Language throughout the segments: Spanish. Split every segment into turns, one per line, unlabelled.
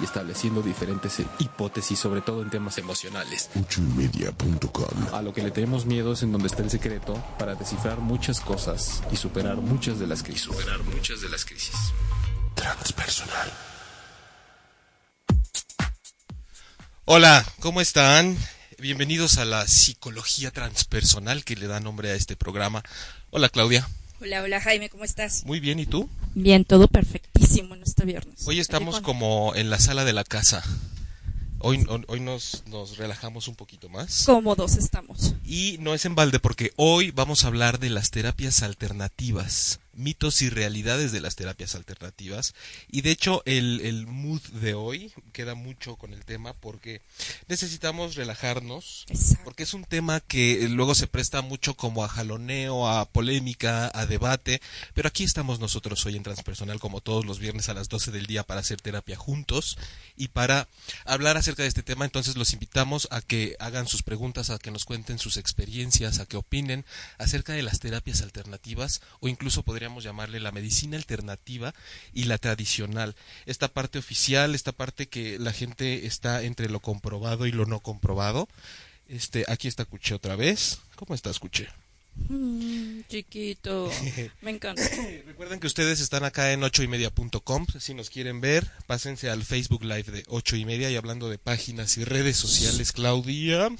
y estableciendo diferentes hipótesis, sobre todo en temas emocionales.
ochoymedia.com.
A lo que le tenemos miedo es en donde está el secreto para descifrar muchas cosas y superar muchas de las crisis. superar muchas de las crisis.
Transpersonal
Hola, ¿cómo están? Bienvenidos a la psicología transpersonal que le da nombre a este programa. Hola Claudia,
Hola, hola Jaime, ¿cómo estás?
muy bien, ¿y tú?
Bien, todo perfectísimo en este viernes.
Hoy estamos como en la sala de la casa. Hoy, hoy- hoy nos, nos relajamos un poquito más.
cómodos estamos.
Y no es en balde porque hoy vamos a hablar de las terapias alternativas, mitos y realidades de las terapias alternativas. Y de hecho el, el mood de hoy queda mucho con el tema porque necesitamos relajarnos,
Exacto.
porque es un tema que luego se presta mucho como a jaloneo, a polémica, a debate, pero aquí estamos nosotros hoy en Transpersonal como todos los viernes a las 12 del día para hacer terapia juntos y para hablar acerca de este tema, entonces los invitamos a que hagan sus preguntas, a que nos cuenten sus experiencias, a que opinen acerca de las terapias alternativas o incluso podríamos llamarle la medicina alternativa y la tradicional. Esta parte oficial, esta parte que la gente está entre lo comprobado y lo no comprobado. Este, aquí está Cuche otra vez. ¿Cómo estás, Cuche?
Mm, chiquito, me encanta.
Recuerden que ustedes están acá en ochoymedia.com. Si nos quieren ver, pásense al Facebook Live de ocho y media y hablando de páginas y redes sociales, Claudia.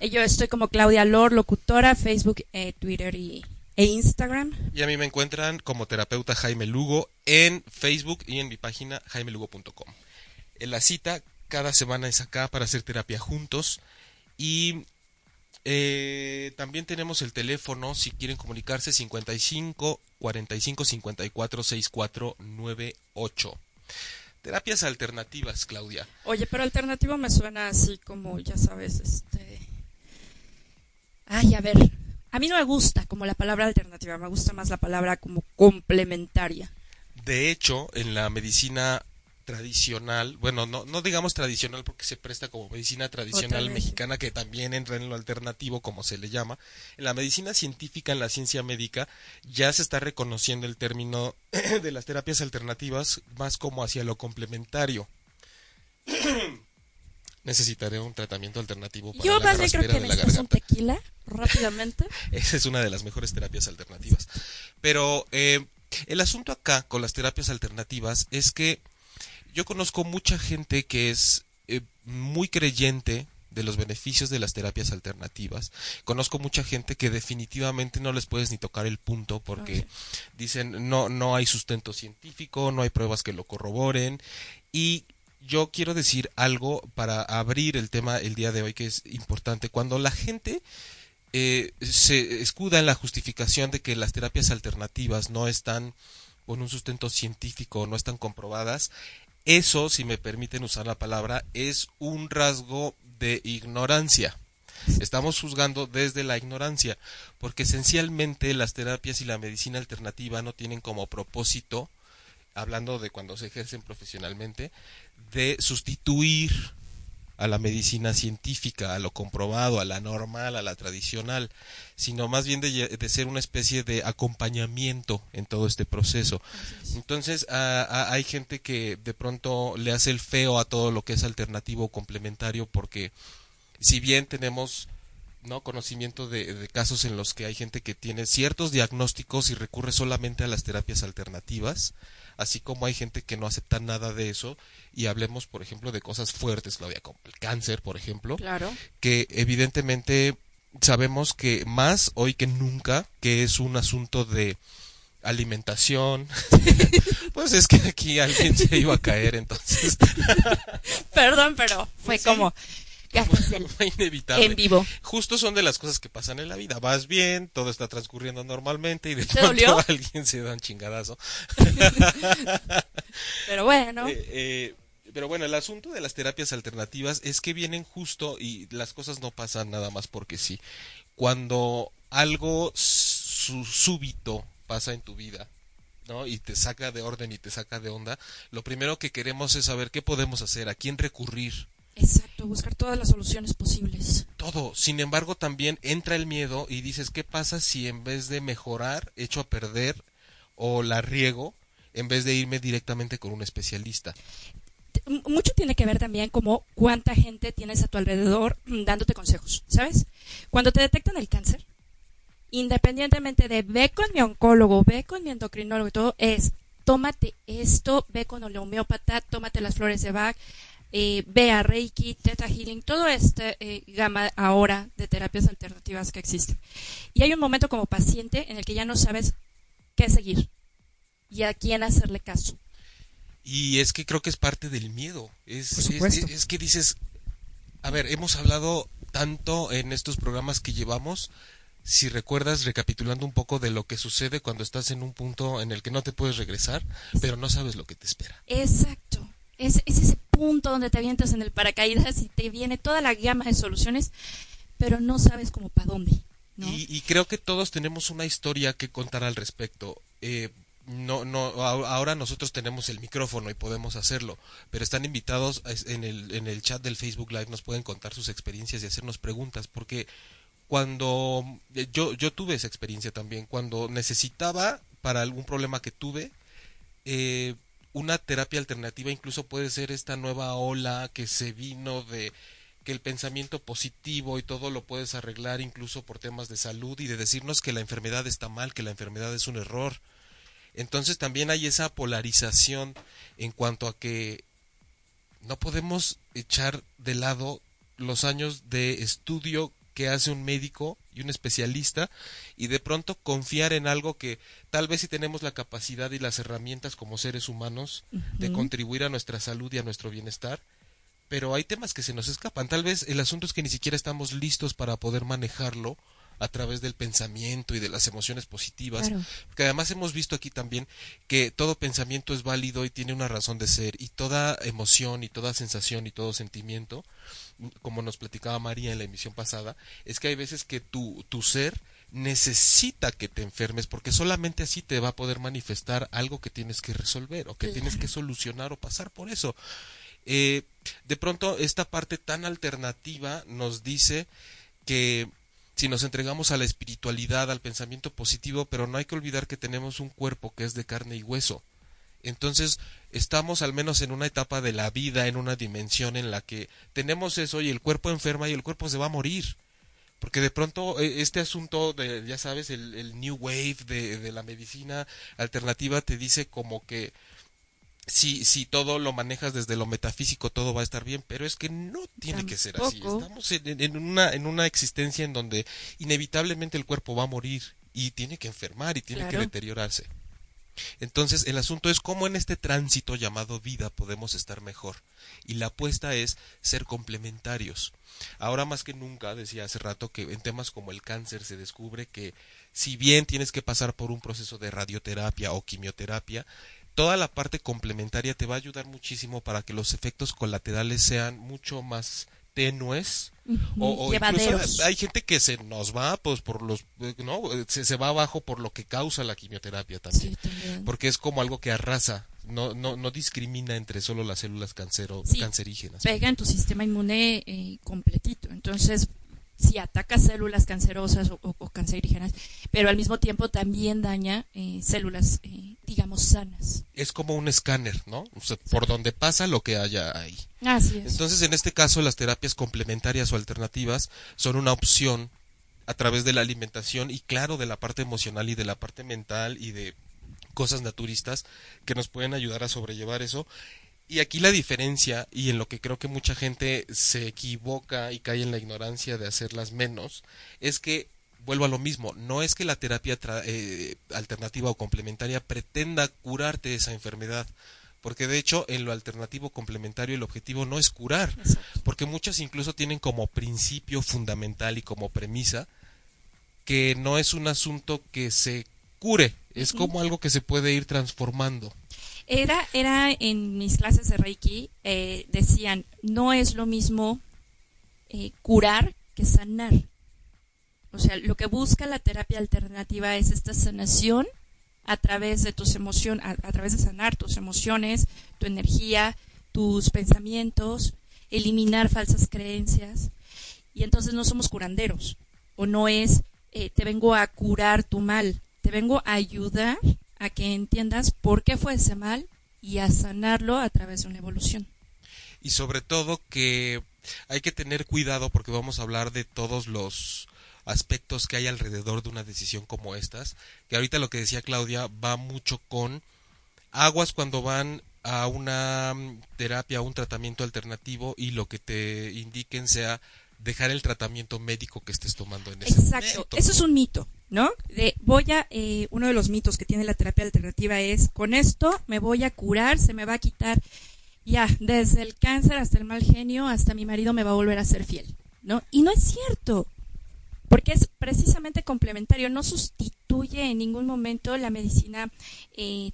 Y Yo estoy como Claudia Lor, locutora, Facebook, eh, Twitter y, e Instagram.
Y a mí me encuentran como terapeuta Jaime Lugo en Facebook y en mi página jaimelugo.com. En la cita cada semana es acá para hacer terapia juntos y eh, también tenemos el teléfono si quieren comunicarse 55 45 54 64 98. Terapias alternativas, Claudia.
Oye, pero alternativo me suena así como, ya sabes, este... Ay, a ver, a mí no me gusta como la palabra alternativa, me gusta más la palabra como complementaria.
De hecho, en la medicina tradicional, bueno, no, no digamos tradicional porque se presta como medicina tradicional mexicana, que también entra en lo alternativo, como se le llama. En la medicina científica, en la ciencia médica, ya se está reconociendo el término de las terapias alternativas más como hacia lo complementario. Necesitaré un tratamiento alternativo para
Yo
la
más bien creo que necesitas un
garganta.
tequila, rápidamente.
Esa es una de las mejores terapias alternativas. Pero eh, el asunto acá con las terapias alternativas es que yo conozco mucha gente que es eh, muy creyente de los beneficios de las terapias alternativas. Conozco mucha gente que definitivamente no les puedes ni tocar el punto porque dicen no no hay sustento científico, no hay pruebas que lo corroboren y yo quiero decir algo para abrir el tema el día de hoy que es importante. Cuando la gente eh, se escuda en la justificación de que las terapias alternativas no están con un sustento científico, no están comprobadas, eso, si me permiten usar la palabra, es un rasgo de ignorancia. Estamos juzgando desde la ignorancia, porque esencialmente las terapias y la medicina alternativa no tienen como propósito, hablando de cuando se ejercen profesionalmente, de sustituir a la medicina científica, a lo comprobado, a la normal, a la tradicional, sino más bien de, ser una especie de acompañamiento en todo este proceso. Entonces, a- a- hay gente que de pronto le hace el feo a todo lo que es alternativo o complementario porque si bien tenemos no conocimiento de, de casos en los que hay gente que tiene ciertos diagnósticos y recurre solamente a las terapias alternativas, así como hay gente que no acepta nada de eso y hablemos por ejemplo de cosas fuertes, Claudia, como el cáncer, por ejemplo,
Claro.
que evidentemente sabemos que más hoy que nunca que es un asunto de alimentación. pues es que aquí alguien se iba a caer entonces.
Perdón, pero fue como
fue inevitable.
En vivo.
Justo son de las cosas que pasan en la vida. Vas bien, todo está transcurriendo normalmente y de pronto alguien se da un chingadazo.
pero bueno.
Eh, eh, pero bueno, el asunto de las terapias alternativas es que vienen justo y las cosas no pasan nada más porque sí. Cuando algo súbito pasa en tu vida, ¿no? Y te saca de orden y te saca de onda, lo primero que queremos es saber qué podemos hacer, a quién recurrir.
Exacto, buscar todas las soluciones posibles.
Todo. Sin embargo, también entra el miedo y dices, ¿qué pasa si en vez de mejorar, echo a perder o la riego en vez de irme directamente con un especialista?
mucho tiene que ver también como cuánta gente tienes a tu alrededor dándote consejos, ¿sabes? Cuando te detectan el cáncer, independientemente de ve con mi oncólogo, ve con mi endocrinólogo y todo, es tómate esto, ve con el homeópata, tómate las flores de Bach, eh, ve a Reiki, Theta Healing, todo este eh, gama ahora de terapias alternativas que existen. Y hay un momento como paciente en el que ya no sabes qué seguir y a quién hacerle caso.
Y es que creo que es parte del miedo. Es, es, que dices, a ver, hemos hablado tanto en estos programas que llevamos, si recuerdas, recapitulando un poco de lo que sucede cuando estás en un punto en el que no te puedes regresar, pero no sabes lo que te espera.
Exacto. Es, es ese punto donde te avientas en el paracaídas y te viene toda la gama de soluciones, pero no sabes cómo para dónde.
Y, y, creo que todos tenemos una historia que contar al respecto. Eh, no, no, ahora nosotros tenemos el micrófono y podemos hacerlo, pero están invitados en el, en el chat del Facebook Live, nos pueden contar sus experiencias y hacernos preguntas, porque cuando eh, yo, yo tuve esa experiencia también, cuando necesitaba para algún problema que tuve, eh, una terapia alternativa incluso puede ser esta nueva ola que se vino de que el pensamiento positivo y todo lo puedes arreglar incluso por temas de salud y de decirnos que la enfermedad está mal, que la enfermedad es un error. Entonces también hay esa polarización en cuanto a que no podemos echar de lado los años de estudio que hace un médico y un especialista y de pronto confiar en algo que tal vez si tenemos la capacidad y las herramientas como seres humanos de contribuir a nuestra salud y a nuestro bienestar, pero hay temas que se nos escapan. Tal vez el asunto es que ni siquiera estamos listos para poder manejarlo a través del pensamiento y de las emociones positivas. Porque además hemos visto aquí también que todo pensamiento es válido y tiene una razón de ser y toda emoción y toda sensación y todo sentimiento, como nos platicaba María en la emisión pasada, es que hay veces que tu, tu ser necesita que te enfermes porque solamente así te va a poder manifestar algo que tienes que resolver o que tienes que solucionar o pasar por eso. Eh, de pronto esta parte tan alternativa nos dice que si nos entregamos a la espiritualidad, al pensamiento positivo, pero no hay que olvidar que tenemos un cuerpo que es de carne y hueso. Entonces, estamos al menos en una etapa de la vida, en una dimensión en la que tenemos eso y el cuerpo enferma y el cuerpo se va a morir. Porque de pronto e, este asunto de, ya sabes, el, New Wave de la medicina alternativa te dice como que si, si todo lo manejas desde lo metafísico, todo va a estar bien, pero es que no tiene que ser así. Estamos en, una, en una existencia en donde inevitablemente el cuerpo va a morir y tiene que enfermar y tiene que deteriorarse. Entonces, el asunto es cómo en este tránsito llamado vida podemos estar mejor. Y la apuesta es ser complementarios. Ahora más que nunca, decía hace rato, que en temas como el cáncer se descubre que si bien tienes que pasar por un proceso de radioterapia o quimioterapia, toda la parte complementaria te va a ayudar muchísimo para que los efectos colaterales sean mucho más tenues o, incluso hay gente que se nos va pues por los no se, va abajo por lo que causa la quimioterapia también, porque es como algo que arrasa no no no discrimina entre solo las células cancero, cancerígenas.
pega en tu sistema inmune eh, completito. Entonces si ataca células cancerosas o, cancerígenas, pero al mismo tiempo también daña eh, células, eh, digamos, sanas.
Es como un escáner, ¿no? por donde pasa lo que haya ahí.
Así es.
Entonces, en este caso, las terapias complementarias o alternativas son una opción a través de la alimentación y, claro, de la parte emocional y de la parte mental y de cosas naturistas que nos pueden ayudar a sobrellevar eso y aquí la diferencia, y en lo que creo que mucha gente se equivoca y cae en la ignorancia de hacerlas menos, es que vuelvo a lo mismo, no es que la terapia eh, alternativa o complementaria pretenda curarte esa enfermedad, porque de hecho en lo alternativo complementario el objetivo no es curar, porque muchas incluso tienen como principio fundamental y como premisa que no es un asunto que se cure, es como algo que se puede ir transformando.
Era, era en mis clases de Reiki, eh, decían, no es lo mismo eh, curar que sanar. O sea, lo que busca la terapia alternativa es esta sanación a través de tus emociones, a, través de sanar tus emociones, tu energía, tus pensamientos, eliminar falsas creencias. Y entonces no somos curanderos. O no es, eh, te vengo a curar tu mal, te vengo a ayudar a que entiendas por qué fue ese mal y a sanarlo a través de una evolución.
Y sobre todo que hay que tener cuidado porque vamos a hablar de todos los aspectos que hay alrededor de una decisión como estas, que ahorita lo que decía Claudia va mucho con aguas cuando van a una terapia, a un tratamiento alternativo y lo que te indiquen sea dejar el tratamiento médico que estés tomando en ese
Exacto, eso es un mito, ¿no? De voy a, eh, uno de los mitos que tiene la terapia alternativa es, con esto me voy a curar, se me va a quitar ya, desde el cáncer hasta el mal genio, hasta mi marido me va a volver a ser fiel, ¿no? Y no es cierto, porque es precisamente complementario, no sustituye en ningún momento la medicina, eh,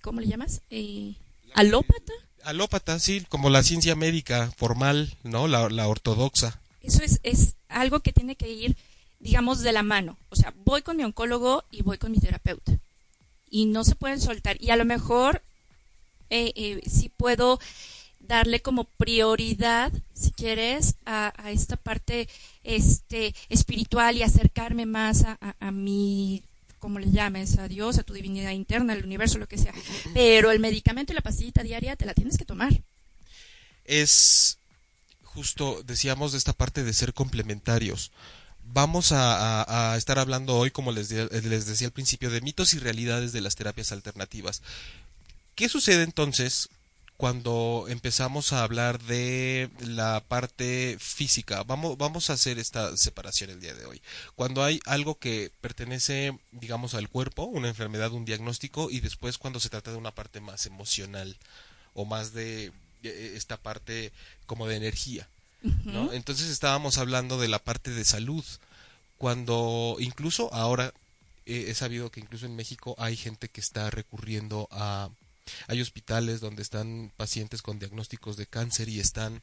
¿cómo le llamas? Eh, alópata.
Alópata, sí, como la ciencia médica formal, ¿no? La, la ortodoxa.
Eso es, es algo que tiene que ir, digamos, de la mano. O sea, voy con mi oncólogo y voy con mi terapeuta. Y no se pueden soltar. Y a lo mejor eh, eh, si puedo darle como prioridad, si quieres, a, esta parte este, espiritual y acercarme más a, a, mi, como le llames, a Dios, a tu divinidad interna, al universo, lo que sea. Pero el medicamento y la pastillita diaria te la tienes que tomar.
Es justo, decíamos, de esta parte de ser complementarios. Vamos a, estar hablando hoy, como les, les decía al principio, de mitos y realidades de las terapias alternativas. ¿Qué sucede entonces cuando empezamos a hablar de la parte física? Vamos, vamos a hacer esta separación el día de hoy. Cuando hay algo que pertenece, digamos, al cuerpo, una enfermedad, un diagnóstico, y después cuando se trata de una parte más emocional o más de esta parte como de energía. ¿no? Entonces estábamos hablando de la parte de salud, cuando incluso ahora he sabido que incluso en México hay gente que está recurriendo a hay hospitales donde están pacientes con diagnósticos de cáncer y están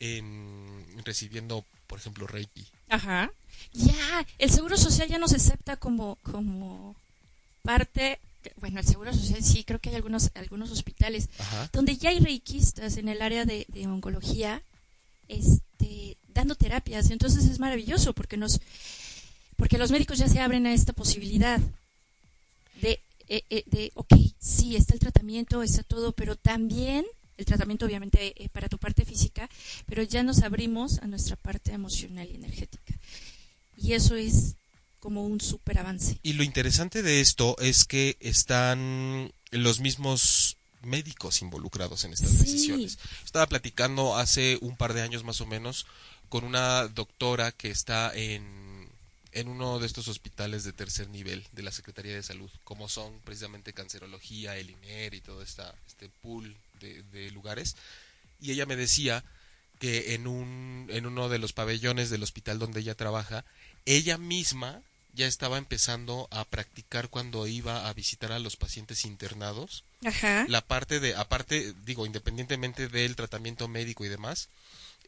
en, recibiendo, por ejemplo, Reiki.
Ajá. Ya, el Seguro Social ya no se acepta como, como parte bueno, el Seguro Social sí, creo que hay algunos, algunos hospitales donde ya hay reikistas en el área de, de, oncología este, dando terapias. Entonces es maravilloso porque nos porque los médicos ya se abren a esta posibilidad de eh, eh, de, ok, sí, está el tratamiento, está todo, pero también el tratamiento obviamente eh, para tu parte física, pero ya nos abrimos a nuestra parte emocional y energética. Y eso es como un super avance.
Y lo interesante de esto es que están los mismos médicos involucrados en estas decisiones. Estaba platicando hace un par de años más o menos con una doctora que está en en uno de estos hospitales de tercer nivel de la Secretaría de Salud, como son precisamente cancerología, el INER y todo esta, este pool de, lugares. Y ella me decía que en, un, en uno de los pabellones del hospital donde ella trabaja, ella misma ya estaba empezando a practicar cuando iba a visitar a los pacientes internados. La parte de, aparte, digo, independientemente del tratamiento médico y demás,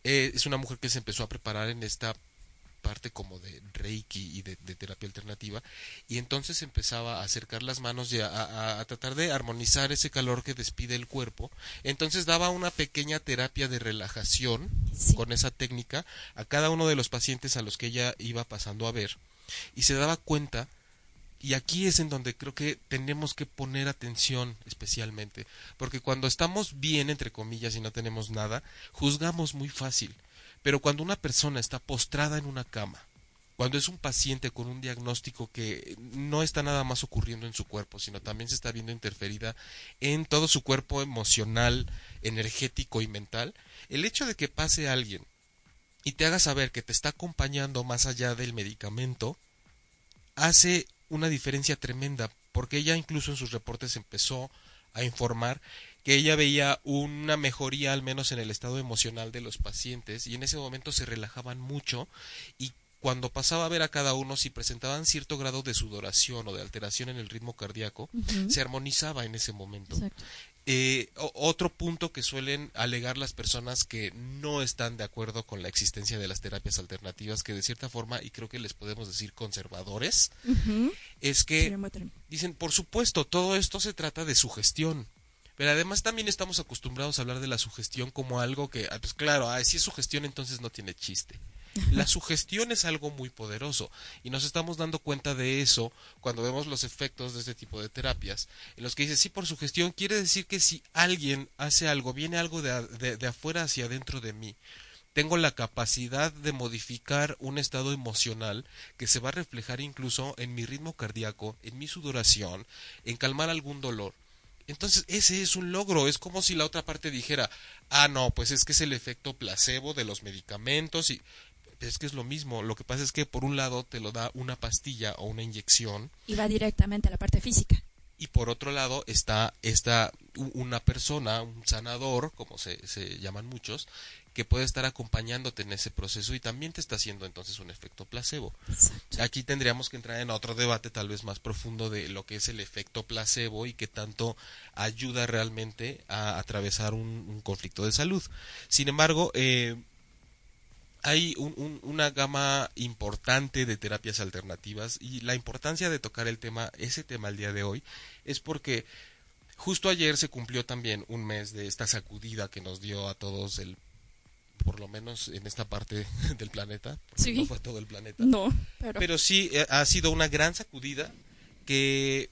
eh, es una mujer que se empezó a preparar en esta parte como de reiki y de, terapia alternativa y entonces empezaba a acercar las manos y a, tratar de armonizar ese calor que despide el cuerpo entonces daba una pequeña terapia de relajación con esa técnica a cada uno de los pacientes a los que ella iba pasando a ver y se daba cuenta y aquí es en donde creo que tenemos que poner atención especialmente, porque cuando estamos bien, entre comillas, y no tenemos nada, juzgamos muy fácil. Pero cuando una persona está postrada en una cama, cuando es un paciente con un diagnóstico que no está nada más ocurriendo en su cuerpo, sino también se está viendo interferida en todo su cuerpo emocional, energético y mental, el hecho de que pase alguien y te haga saber que te está acompañando más allá del medicamento, hace una diferencia tremenda, porque ella incluso en sus reportes empezó a informar que ella veía una mejoría al menos en el estado emocional de los pacientes y en ese momento se relajaban mucho y cuando pasaba a ver a cada uno si presentaban cierto grado de sudoración o de alteración en el ritmo cardíaco, se armonizaba en ese momento. Eh, otro punto que suelen alegar las personas que no están de acuerdo con la existencia de las terapias alternativas, que de cierta forma, y creo que les podemos decir conservadores, es que dicen, por supuesto, todo esto se trata de sugestión. Pero además también estamos acostumbrados a hablar de la sugestión como algo que, ah, pues claro, ah, si es sugestión entonces no tiene chiste. La sugestión es algo muy poderoso y nos estamos dando cuenta de eso cuando vemos los efectos de este tipo de terapias, en los que dice, sí, por sugestión quiere decir que si alguien hace algo, viene algo de, de afuera hacia adentro de mí, tengo la capacidad de modificar un estado emocional que se va a reflejar incluso en mi ritmo cardíaco, en mi sudoración, en calmar algún dolor. Entonces ese es un logro, es como si la otra parte dijera, ah, no, pues es que es el efecto placebo de los medicamentos y es que es lo mismo. Lo que pasa es que por un lado te lo da una pastilla o una inyección.
Y va directamente a la parte física.
Y por otro lado está esta una persona, un sanador, como se, se llaman muchos, que puede estar acompañándote en ese proceso y también te está haciendo entonces un efecto placebo. Aquí tendríamos que entrar en otro debate tal vez más profundo de lo que es el efecto placebo y qué tanto ayuda realmente a atravesar un, un conflicto de salud. Sin embargo, eh, hay una gama importante de terapias alternativas y la importancia de tocar el tema, ese tema el día de hoy, es porque justo ayer se cumplió también un mes de esta sacudida que nos dio a todos el por lo menos en esta parte del planeta,
sí.
no fue todo el planeta.
No,
pero... pero sí eh, ha sido una gran sacudida que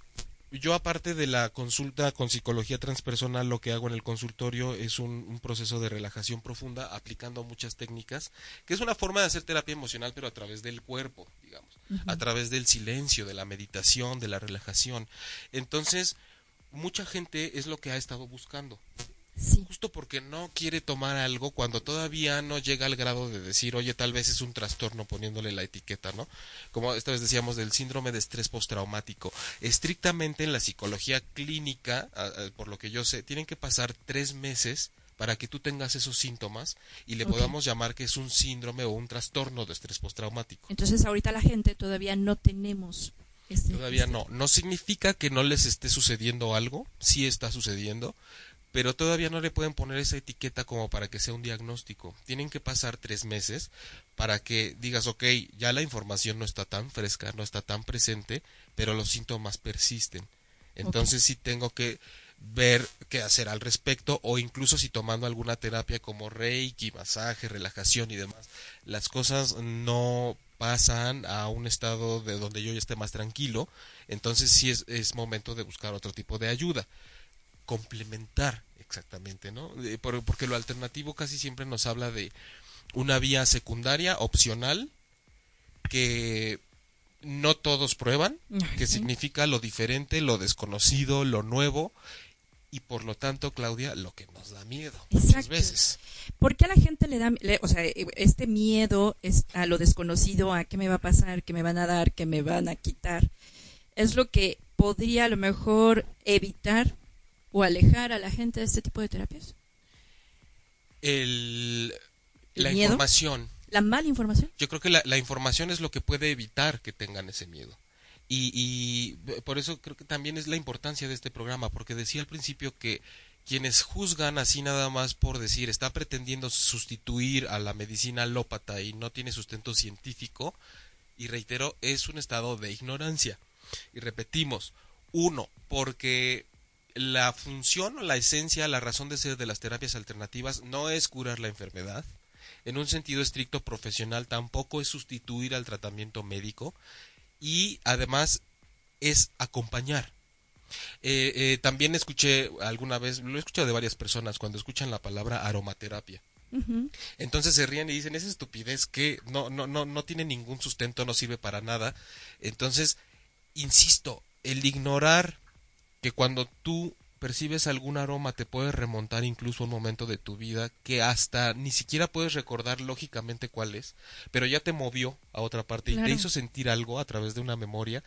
yo aparte de la consulta con psicología transpersonal, lo que hago en el consultorio es un, proceso de relajación profunda aplicando muchas técnicas, que es una forma de hacer terapia emocional, pero a través del cuerpo, digamos, a través del silencio, de la meditación, de la relajación. Entonces, mucha gente es lo que ha estado buscando. Justo porque no quiere tomar algo cuando todavía no llega al grado de decir, oye, tal vez es un trastorno poniéndole la etiqueta, ¿no? Como esta vez decíamos del síndrome de estrés postraumático. Estrictamente en la psicología clínica, por lo que yo sé, tienen que pasar tres meses para que tú tengas esos síntomas y le podamos llamar que es un síndrome o un trastorno de estrés postraumático.
Entonces ahorita la gente todavía no tenemos
este, Todavía este no. No significa que no les esté sucediendo algo, sí está sucediendo, pero todavía no le pueden poner esa etiqueta como para que sea un diagnóstico. Tienen que pasar tres meses para que digas, ok, ya la información no está tan fresca, no está tan presente, pero los síntomas persisten. Entonces sí tengo que ver qué hacer al respecto o incluso si tomando alguna terapia como reiki, masaje, relajación y demás, las cosas no pasan a un estado de donde yo ya esté más tranquilo, entonces sí es, es momento de buscar otro tipo de ayuda complementar exactamente, ¿no? Porque lo alternativo casi siempre nos habla de una vía secundaria, opcional, que no todos prueban, que significa lo diferente, lo desconocido, lo nuevo, y por lo tanto, Claudia, lo que nos da miedo muchas veces.
¿Por qué a la gente le da, o sea, este miedo es a lo desconocido, a qué me va a pasar, qué me van a dar, qué me van a quitar? Es lo que podría a lo mejor evitar o alejar a la gente de este tipo de terapias?
El, la información.
¿La mala información?
Yo creo que la, la, información es lo que puede evitar que tengan ese miedo. Y, y por eso creo que también es la importancia de este programa, porque decía al principio que quienes juzgan así nada más por decir está pretendiendo sustituir a la medicina alópata y no tiene sustento científico, y reitero, es un estado de ignorancia. Y repetimos, uno, porque la función o la esencia, la razón de ser de las terapias alternativas no es curar la enfermedad, en un sentido estricto profesional tampoco es sustituir al tratamiento médico y además es acompañar. Eh, eh, también escuché alguna vez, lo he escuchado de varias personas cuando escuchan la palabra aromaterapia. Entonces se ríen y dicen, esa estupidez que no, no, no, no tiene ningún sustento, no sirve para nada. Entonces, insisto, el ignorar que cuando tú percibes algún aroma te puede remontar incluso a un momento de tu vida que hasta ni siquiera puedes recordar lógicamente cuál es, pero ya te movió a otra parte y te hizo sentir algo a través de una memoria.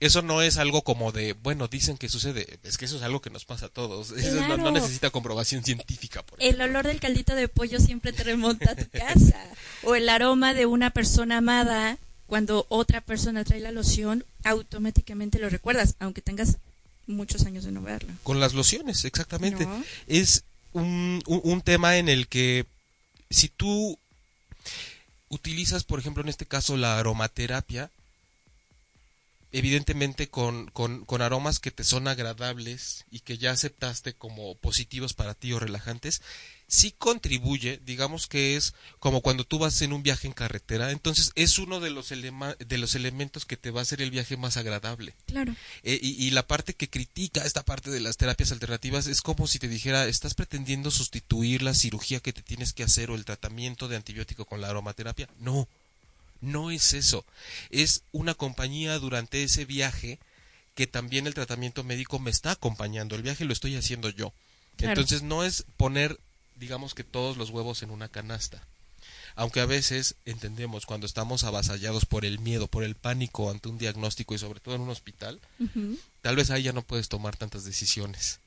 Eso no es algo como de, bueno, dicen que sucede, es que eso es algo que nos pasa a todos. Eso no, necesita comprobación científica.
el olor del caldito de pollo siempre te remonta a tu casa. o el aroma de una persona amada cuando otra persona trae la loción, automáticamente lo recuerdas, aunque tengas muchos años de no verlo.
Con las lociones, exactamente. Es un, un, tema en el que si tú utilizas, por ejemplo, en este caso la aromaterapia, evidentemente con, con, con, aromas que te son agradables y que ya aceptaste como positivos para ti o relajantes, sí contribuye, digamos que es como cuando tú vas en un viaje en carretera, entonces es uno de los, de los elementos que te va a hacer el viaje más agradable.
Claro.
Eh, y, y, la parte que critica esta parte de las terapias alternativas es como si te dijera, estás pretendiendo sustituir la cirugía que te tienes que hacer o el tratamiento de antibiótico con la aromaterapia. No, no es eso. Es una compañía durante ese viaje que también el tratamiento médico me está acompañando. El viaje lo estoy haciendo yo. Entonces no es poner digamos que todos los huevos en una canasta. Aunque a veces entendemos cuando estamos avasallados por el miedo, por el pánico ante un diagnóstico y sobre todo en un hospital, tal vez ahí ya no puedes tomar tantas decisiones.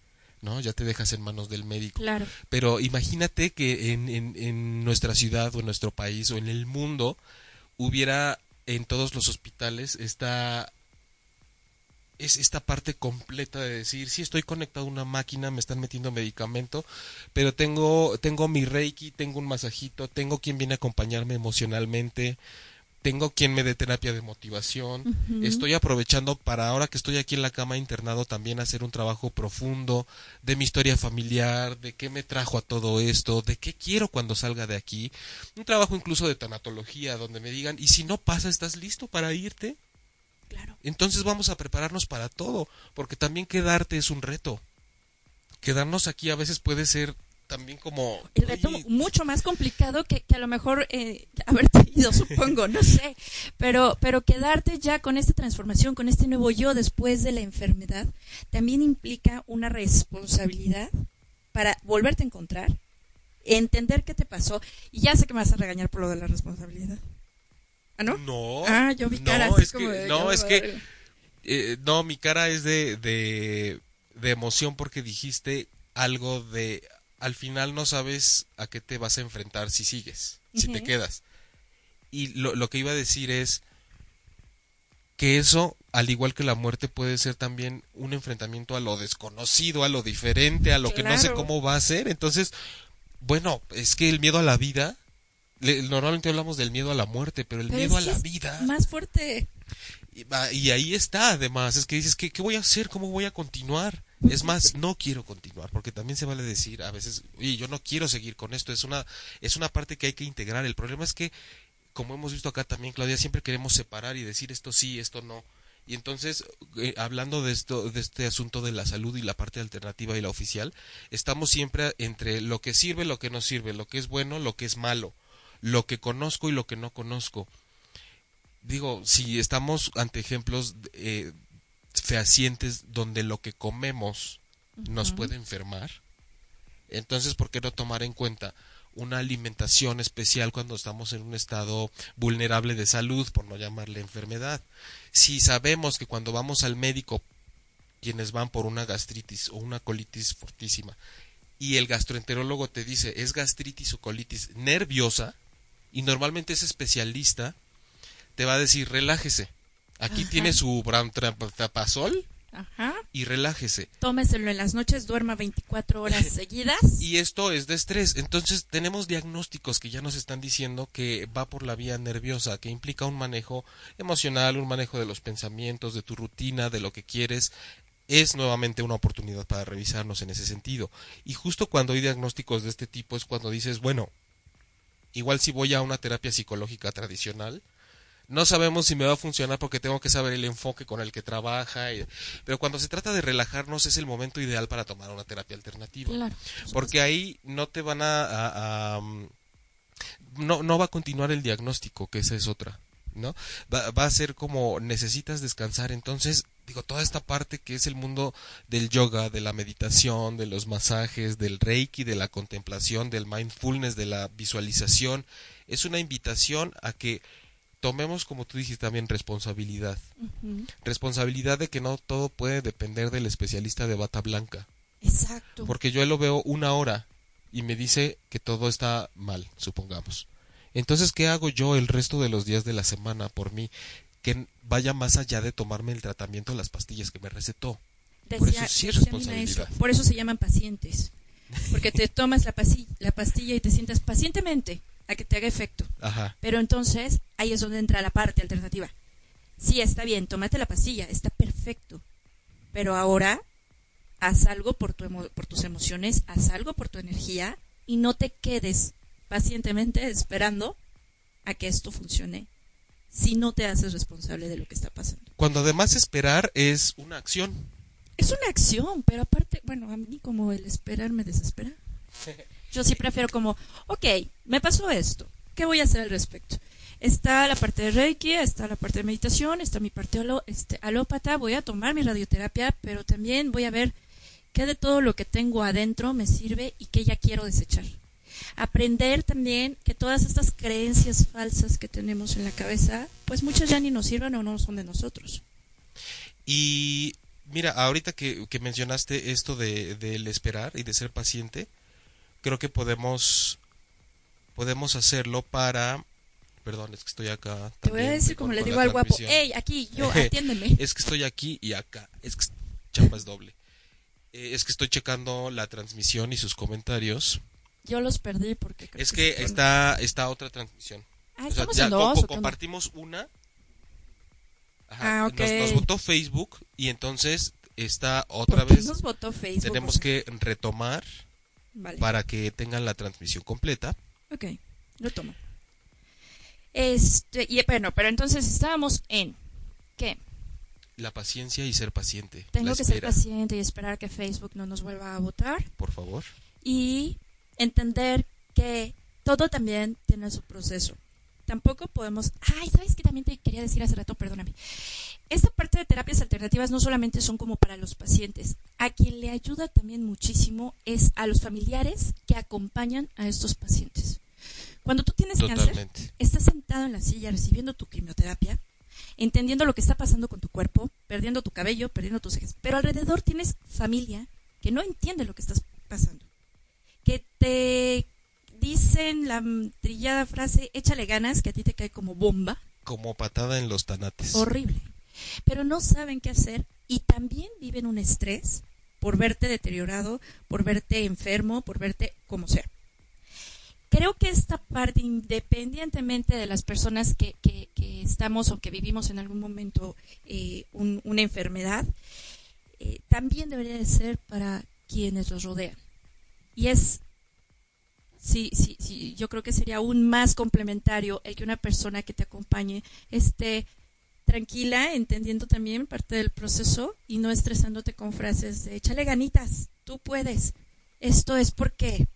¿no? Ya te dejas en manos del médico.
Claro.
Pero imagínate que en, en, en, nuestra ciudad o en nuestro país o en el mundo hubiera en todos los hospitales esta es esta parte completa de decir, sí estoy conectado a una máquina, me están metiendo medicamento, pero tengo, tengo mi reiki, tengo un masajito, tengo quien viene a acompañarme emocionalmente, tengo quien me dé terapia de motivación, estoy aprovechando para ahora que estoy aquí en la cama internado también hacer un trabajo profundo de mi historia familiar, de qué me trajo a todo esto, de qué quiero cuando salga de aquí, un trabajo incluso de tanatología donde me digan, y si no pasa, ¿estás listo para irte? Entonces vamos a prepararnos para todo, porque también quedarte es un reto. Quedarnos aquí a veces puede ser también como...
El reto mucho más complicado que, a lo mejor eh, haberte ido, supongo, no sé. Pero, pero quedarte ya con esta transformación, con este nuevo yo después de la enfermedad, también implica una responsabilidad para volverte a encontrar, entender qué te pasó. Y ya sé que me vas a regañar por lo de la responsabilidad. ¿Ah, no?
No.
Ah, yo vi cara
no, es que, no, es que, eh, no, mi cara es de, de, de emoción porque dijiste algo de, al final no sabes a qué te vas a enfrentar si sigues, si te quedas. Y lo, lo que iba a decir es que eso, al igual que la muerte, puede ser también un enfrentamiento a lo desconocido, a lo diferente, a lo que no sé cómo va a ser. Entonces, bueno, es que el miedo a la vida normalmente hablamos del miedo a la muerte, pero el miedo a la vida.
Más fuerte.
Y, ahí está, además, es que dices, ¿qué, ¿qué voy a hacer? ¿Cómo voy a continuar? Es más, no quiero continuar, porque también se vale decir a veces, oye, yo no quiero seguir con esto, es una, es una parte que hay que integrar. El problema es que, como hemos visto acá también, Claudia, siempre queremos separar y decir esto sí, esto no. Y entonces, eh, hablando de esto, de este asunto de la salud y la parte alternativa y la oficial, estamos siempre entre lo que sirve, lo que no sirve, lo que es bueno, lo que es malo lo que conozco y lo que no conozco. Digo, si estamos ante ejemplos eh, fehacientes donde lo que comemos nos puede enfermar, entonces, ¿por qué no tomar en cuenta una alimentación especial cuando estamos en un estado vulnerable de salud, por no llamarle enfermedad? Si sabemos que cuando vamos al médico, quienes van por una gastritis o una colitis fortísima, y el gastroenterólogo te dice es gastritis o colitis nerviosa, y normalmente ese especialista te va a decir relájese. Aquí tiene su brantapazol Ajá. y relájese.
Tómeselo en las noches, duerma 24 horas seguidas.
y esto es de estrés. Entonces tenemos diagnósticos que ya nos están diciendo que va por la vía nerviosa, que implica un manejo emocional, un manejo de los pensamientos, de tu rutina, de lo que quieres. Es nuevamente una oportunidad para revisarnos en ese sentido. Y justo cuando hay diagnósticos de este tipo es cuando dices, bueno, igual si voy a una terapia psicológica tradicional, no sabemos si me va a funcionar porque tengo que saber el enfoque con el que trabaja. pero cuando se trata de relajarnos es el momento ideal para tomar una terapia alternativa. porque ahí no te van a... Mm, no, no va a continuar el diagnóstico, que esa es otra. ¿no? Va, va a ser como necesitas descansar, entonces digo, toda esta parte que es el mundo del yoga, de la meditación, de los masajes, del reiki, de la contemplación, del mindfulness, de la visualización, es una invitación a que tomemos, como tú dijiste también, responsabilidad. Responsabilidad de que no todo puede depender del especialista de bata blanca.
Exacto.
Porque yo lo veo una hora y me dice que todo está mal, supongamos. Entonces, ¿qué hago yo el resto de los días de la semana por mí? Que vaya más allá de tomarme el tratamiento de las pastillas que me recetó. Por eso sí es
decía
responsabilidad.
por eso se llaman pacientes. Porque te tomas la, pasi- la pastilla y te sientas pacientemente a que te haga efecto.
Ajá.
Pero entonces ahí es donde entra la parte alternativa. Sí, está bien, tómate la pastilla, está perfecto. Pero ahora haz algo por, tu emo- por tus emociones, haz algo por tu energía y no te quedes pacientemente esperando a que esto funcione si no te haces responsable de lo que está pasando.
Cuando además esperar es una acción.
Es una acción, pero aparte, bueno, a mí como el esperar me desespera. Yo sí prefiero como, ok, me pasó esto, ¿qué voy a hacer al respecto? Está la parte de Reiki, está la parte de meditación, está mi parte este, alópata, voy a tomar mi radioterapia, pero también voy a ver qué de todo lo que tengo adentro me sirve y qué ya quiero desechar. Aprender también que todas estas creencias falsas que tenemos en la cabeza, pues muchas ya ni nos sirven o no son de nosotros.
Y mira, ahorita que, que mencionaste esto de del esperar y de ser paciente, creo que podemos podemos hacerlo para perdón, es que estoy acá.
Te voy a decir como le digo al guapo, hey, aquí, yo, atiéndeme.
Es que estoy aquí y acá. Es que chamba es doble. Eh, es que estoy checando la transmisión y sus comentarios.
Yo los perdí porque creo
Es que está está otra transmisión.
Ah,
O sea,
estamos
ya
en dos,
co- compartimos una. Ajá,
Ah, ok.
nos, nos votó Facebook y entonces está
¿Por
otra
qué
vez.
nos votó Facebook?
Tenemos que retomar
Vale.
para que tengan la transmisión completa.
Ok, lo tomo. Este, y bueno, pero entonces estábamos en ¿qué?
La paciencia y ser paciente.
Tengo que ser paciente y esperar que Facebook no nos vuelva a votar
Por favor.
y entender que todo también tiene su proceso. Tampoco podemos, ay, ¿sabes qué también te quería decir hace rato? Perdóname. Esta parte de terapias alternativas no solamente son como para los pacientes, a quien le ayuda también muchísimo es a los familiares que acompañan a estos pacientes. Cuando tú tienes cáncer, estás sentado en la silla recibiendo tu quimioterapia, entendiendo lo que está pasando con tu cuerpo, perdiendo tu cabello, perdiendo tus cejas, pero alrededor tienes familia que no entiende lo que estás pasando, que te dicen la trillada frase, échale ganas, que a ti te cae como bomba,
Como patada en los tanates.
horrible, pero no saben qué hacer y también viven un estrés por verte deteriorado, por verte enfermo, por verte como sea. Creo que esta parte, independientemente de las personas que, que- que estamos o que vivimos en algún momento eh, un- una enfermedad, eh, también debería de ser para quienes los rodean. Y es, sí, sí, sí, yo creo que sería aún más complementario el que una persona que te acompañe esté tranquila, entendiendo también parte del proceso y no estresándote con frases de échale ganitas, tú puedes. Esto es porque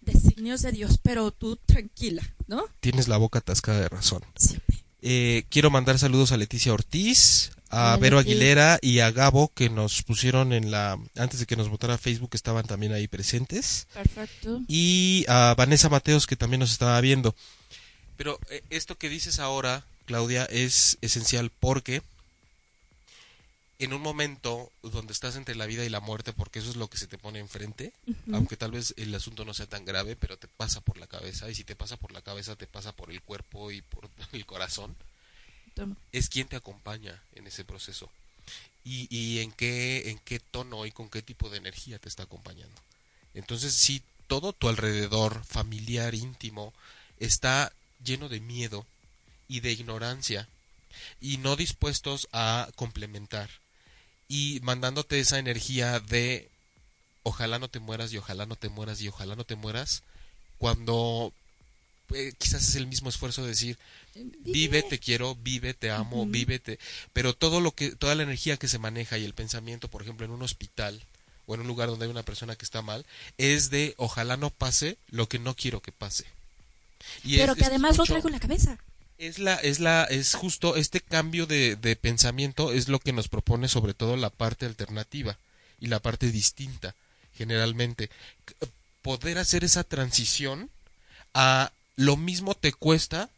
designios de Dios, pero tú tranquila, ¿no?
Tienes la boca atascada de razón.
Siempre.
Eh, quiero mandar saludos a Leticia Ortiz, a Vero. Aguilera y a Gabo que nos pusieron en la antes de que nos votara Facebook estaban también ahí presentes
Perfecto.
y a Vanessa Mateos que también nos estaba viendo. Pero eh, esto que dices ahora, Claudia, es esencial porque en un momento donde estás entre la vida y la muerte, porque eso es lo que se te pone enfrente, aunque tal vez el asunto no sea tan grave, pero te pasa por la cabeza y si te pasa por la cabeza te pasa por el cuerpo y por el corazón Es quien te acompaña en ese proceso. Y, y en qué en qué tono y con qué tipo de energía te está acompañando. Entonces si todo tu alrededor familiar íntimo está lleno de miedo y de ignorancia y no dispuestos a complementar. Y mandándote esa energía de ojalá no te mueras y ojalá no te mueras y ojalá no te mueras cuando eh, quizás es el mismo esfuerzo de decir vive, te quiero, vive, te amo, vive, te... pero todo lo que, toda la energía que se maneja y el pensamiento, por ejemplo, en un hospital o en un lugar donde hay una persona que está mal, es de ojalá no pase lo que no quiero que pase. Y
Pero
es-
que
es
además lo traigo en la cabeza.
Es la, es la, es justo este cambio de, de pensamiento es lo que nos propone sobre todo la parte alternativa y la parte distinta, generalmente. Poder hacer esa transición a lo mismo te cuesta,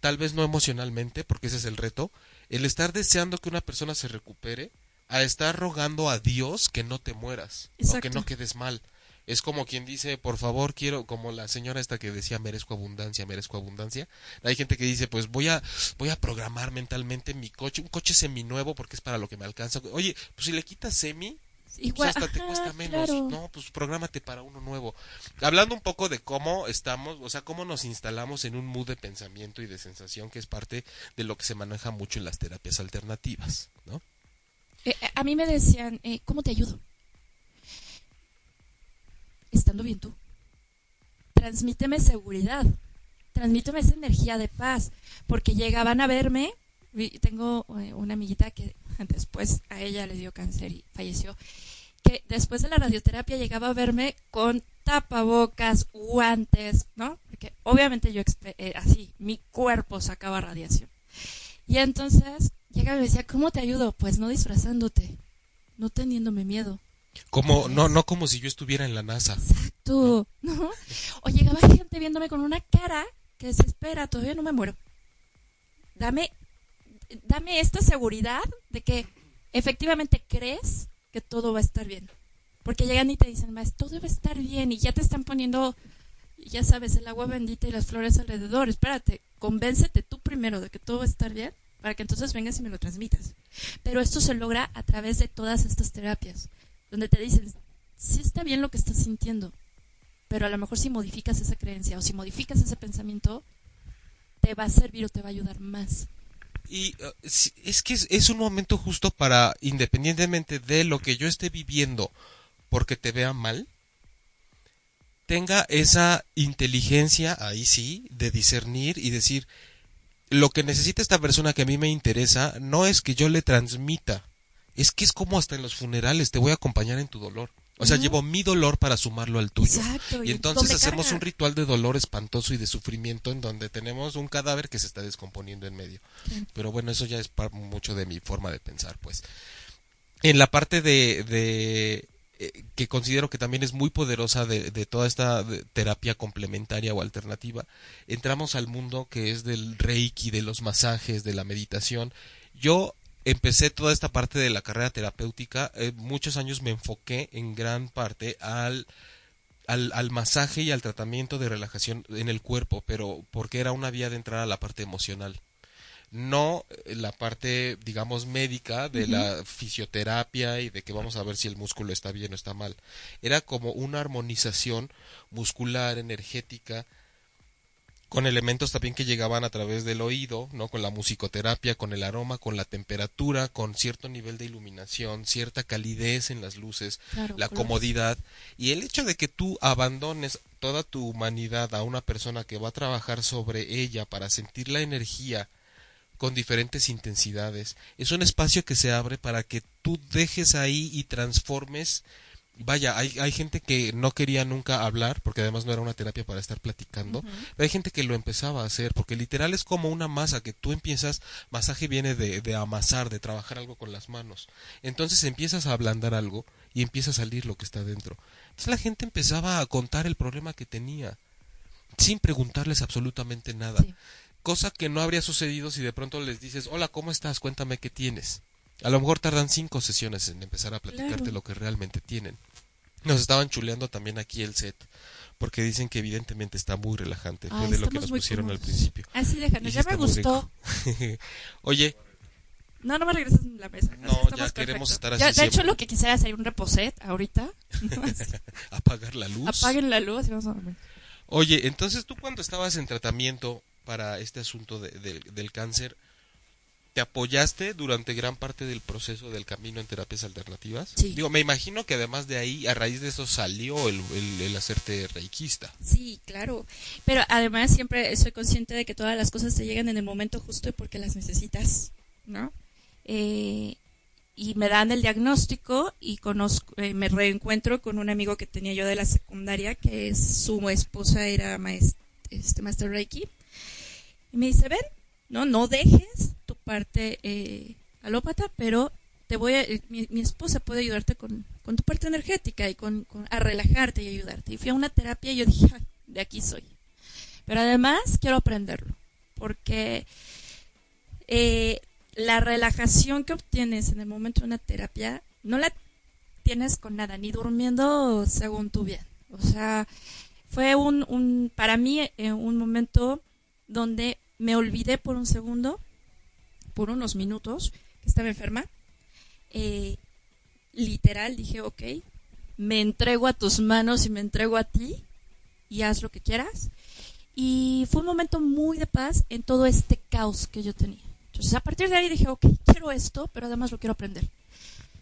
tal vez no emocionalmente, porque ese es el reto, el estar deseando que una persona se recupere, a estar rogando a Dios que no te mueras o que no quedes mal. Es como quien dice, por favor, quiero, como la señora esta que decía, merezco abundancia, merezco abundancia. Hay gente que dice, pues voy a, voy a programar mentalmente mi coche, un coche seminuevo porque es para lo que me alcanza. Oye, pues si le quitas semi, pues
Igual,
hasta te cuesta menos.
claro.
No, pues prográmate para uno nuevo. Hablando un poco de cómo estamos, o sea, cómo nos instalamos en un mood de pensamiento y de sensación que es parte de lo que se maneja mucho en las terapias alternativas, ¿no?
Eh, a mí me decían, eh, ¿cómo te ayudo? Estando bien tú. Transmíteme seguridad. Transmíteme esa energía de paz. Porque llegaban a verme. Tengo eh, una amiguita que después a ella le dio cáncer y falleció. Que después de la radioterapia llegaba a verme con tapabocas, guantes, ¿no? Porque obviamente yo, eh, así, mi cuerpo sacaba radiación. Y entonces llegaba y me decía, ¿cómo te ayudo? Pues no disfrazándote, no teniéndome miedo.
Como, no, no como si yo estuviera en la NASA.
Exacto, ¿no? O llegaba gente viéndome con una cara que desespera, todavía no me muero. Dame, dame esta seguridad de que efectivamente crees que todo va a estar bien. Porque llegan y te dicen, más todo va a estar bien y ya te están poniendo, ya sabes, el agua bendita y las flores alrededor. Espérate, convéncete tú primero de que todo va a estar bien para que entonces vengas y me lo transmitas. Pero esto se logra a través de todas estas terapias, donde te dicen, sí está bien lo que estás sintiendo, pero a lo mejor si modificas esa creencia o si modificas ese pensamiento, te va a servir o te va a ayudar más.
Y sí, es que es, es un momento justo para, independientemente de lo que yo esté viviendo, porque te vea mal, tenga esa inteligencia, ahí sí, de discernir y decir, lo que necesita esta persona que a mí me interesa no es que yo le transmita, es que es como hasta en los funerales, te voy a acompañar en tu dolor. O sea, llevo mi dolor para sumarlo al tuyo.
Exacto.
Y entonces hacemos
carga.
un ritual de dolor espantoso y de sufrimiento en donde tenemos un cadáver que se está descomponiendo en medio. Pero bueno, eso ya es mucho de mi forma de pensar, pues. En la parte de, de eh, que considero que también es muy poderosa de, de toda esta de- terapia complementaria o alternativa, entramos al mundo que es del reiki, de los masajes, de la meditación. Yo empecé toda esta parte de la carrera terapéutica, eh, muchos años me enfoqué en gran parte al, al, al masaje y al tratamiento de relajación en el cuerpo, pero porque era una vía de entrar a la parte emocional. No eh, la parte, digamos, médica de la fisioterapia y de que vamos a ver si el músculo está bien o está mal. Era como una armonización muscular, energética, con elementos también que llegaban a través del oído, ¿no? Con la musicoterapia, con el aroma, con la temperatura, con cierto nivel de iluminación, cierta calidez en las luces,
Claro,
la comodidad y el hecho de que tú abandones toda tu humanidad a una persona que va a trabajar sobre ella para sentir la energía con diferentes intensidades. Es un espacio que se abre para que tú dejes ahí y transformes. Vaya, hay, hay gente que no quería nunca hablar, porque además no era una terapia para estar platicando, pero hay gente que lo empezaba a hacer, porque literal es como una masa que tú empiezas, masaje viene de, de amasar, de trabajar algo con las manos. Entonces empiezas a ablandar algo y empieza a salir lo que está dentro. Entonces la gente empezaba a contar el problema que tenía, sin preguntarles absolutamente nada
Sí.
cosa que no habría sucedido si de pronto les dices, hola, ¿cómo estás? Cuéntame qué tienes. A lo mejor tardan cinco sesiones en empezar a platicarte
Claro.
lo que realmente tienen. Nos estaban chuleando también aquí el set, porque dicen que evidentemente está muy relajante. Fue
Ay,
de lo que nos pusieron al principio.
Así déjanos,
Y sí
ya me gustó.
Oye,
No, no me regresas la mesa.
No, ya
estamos
queremos
perfecto.
estar así
Ya, de hecho, lo que quisiera es hacer un reposet ahorita.
Apagar la luz.
Apaguen la luz y vamos a dormir.
Oye, entonces tú cuando estabas en tratamiento para este asunto de- de- del cáncer, ¿te apoyaste durante gran parte del proceso del camino en terapias alternativas?
Sí.
Digo, me imagino que además de ahí, a raíz de eso salió el, el, el hacerte reikista.
Sí, claro. Pero además siempre soy consciente de que todas las cosas te llegan en el momento justo y porque las necesitas, ¿no? Eh, y me dan el diagnóstico y conozco, eh, me reencuentro con un amigo que tenía yo de la secundaria, que es, su esposa era maest- este, Master Reiki. Y me dice, ven, no, no dejes parte eh, alópata, pero te voy a, eh, mi, mi esposa puede ayudarte con, con tu parte energética y con, con- a relajarte y ayudarte. Y fui a una terapia y yo dije, "Ay, de aquí soy. Pero además quiero aprenderlo, porque eh, la relajación que obtienes en el momento de una terapia no la tienes con nada, ni durmiendo según tu bien. O sea, fue un, un para mí eh, un momento donde me olvidé por un segundo, por unos minutos, que estaba enferma. Eh, literal dije, ok, me entrego a tus manos y me entrego a ti y haz lo que quieras. Y fue un momento muy de paz en todo este caos que yo tenía. Entonces, a partir de ahí dije, ok, quiero esto, pero además lo quiero aprender.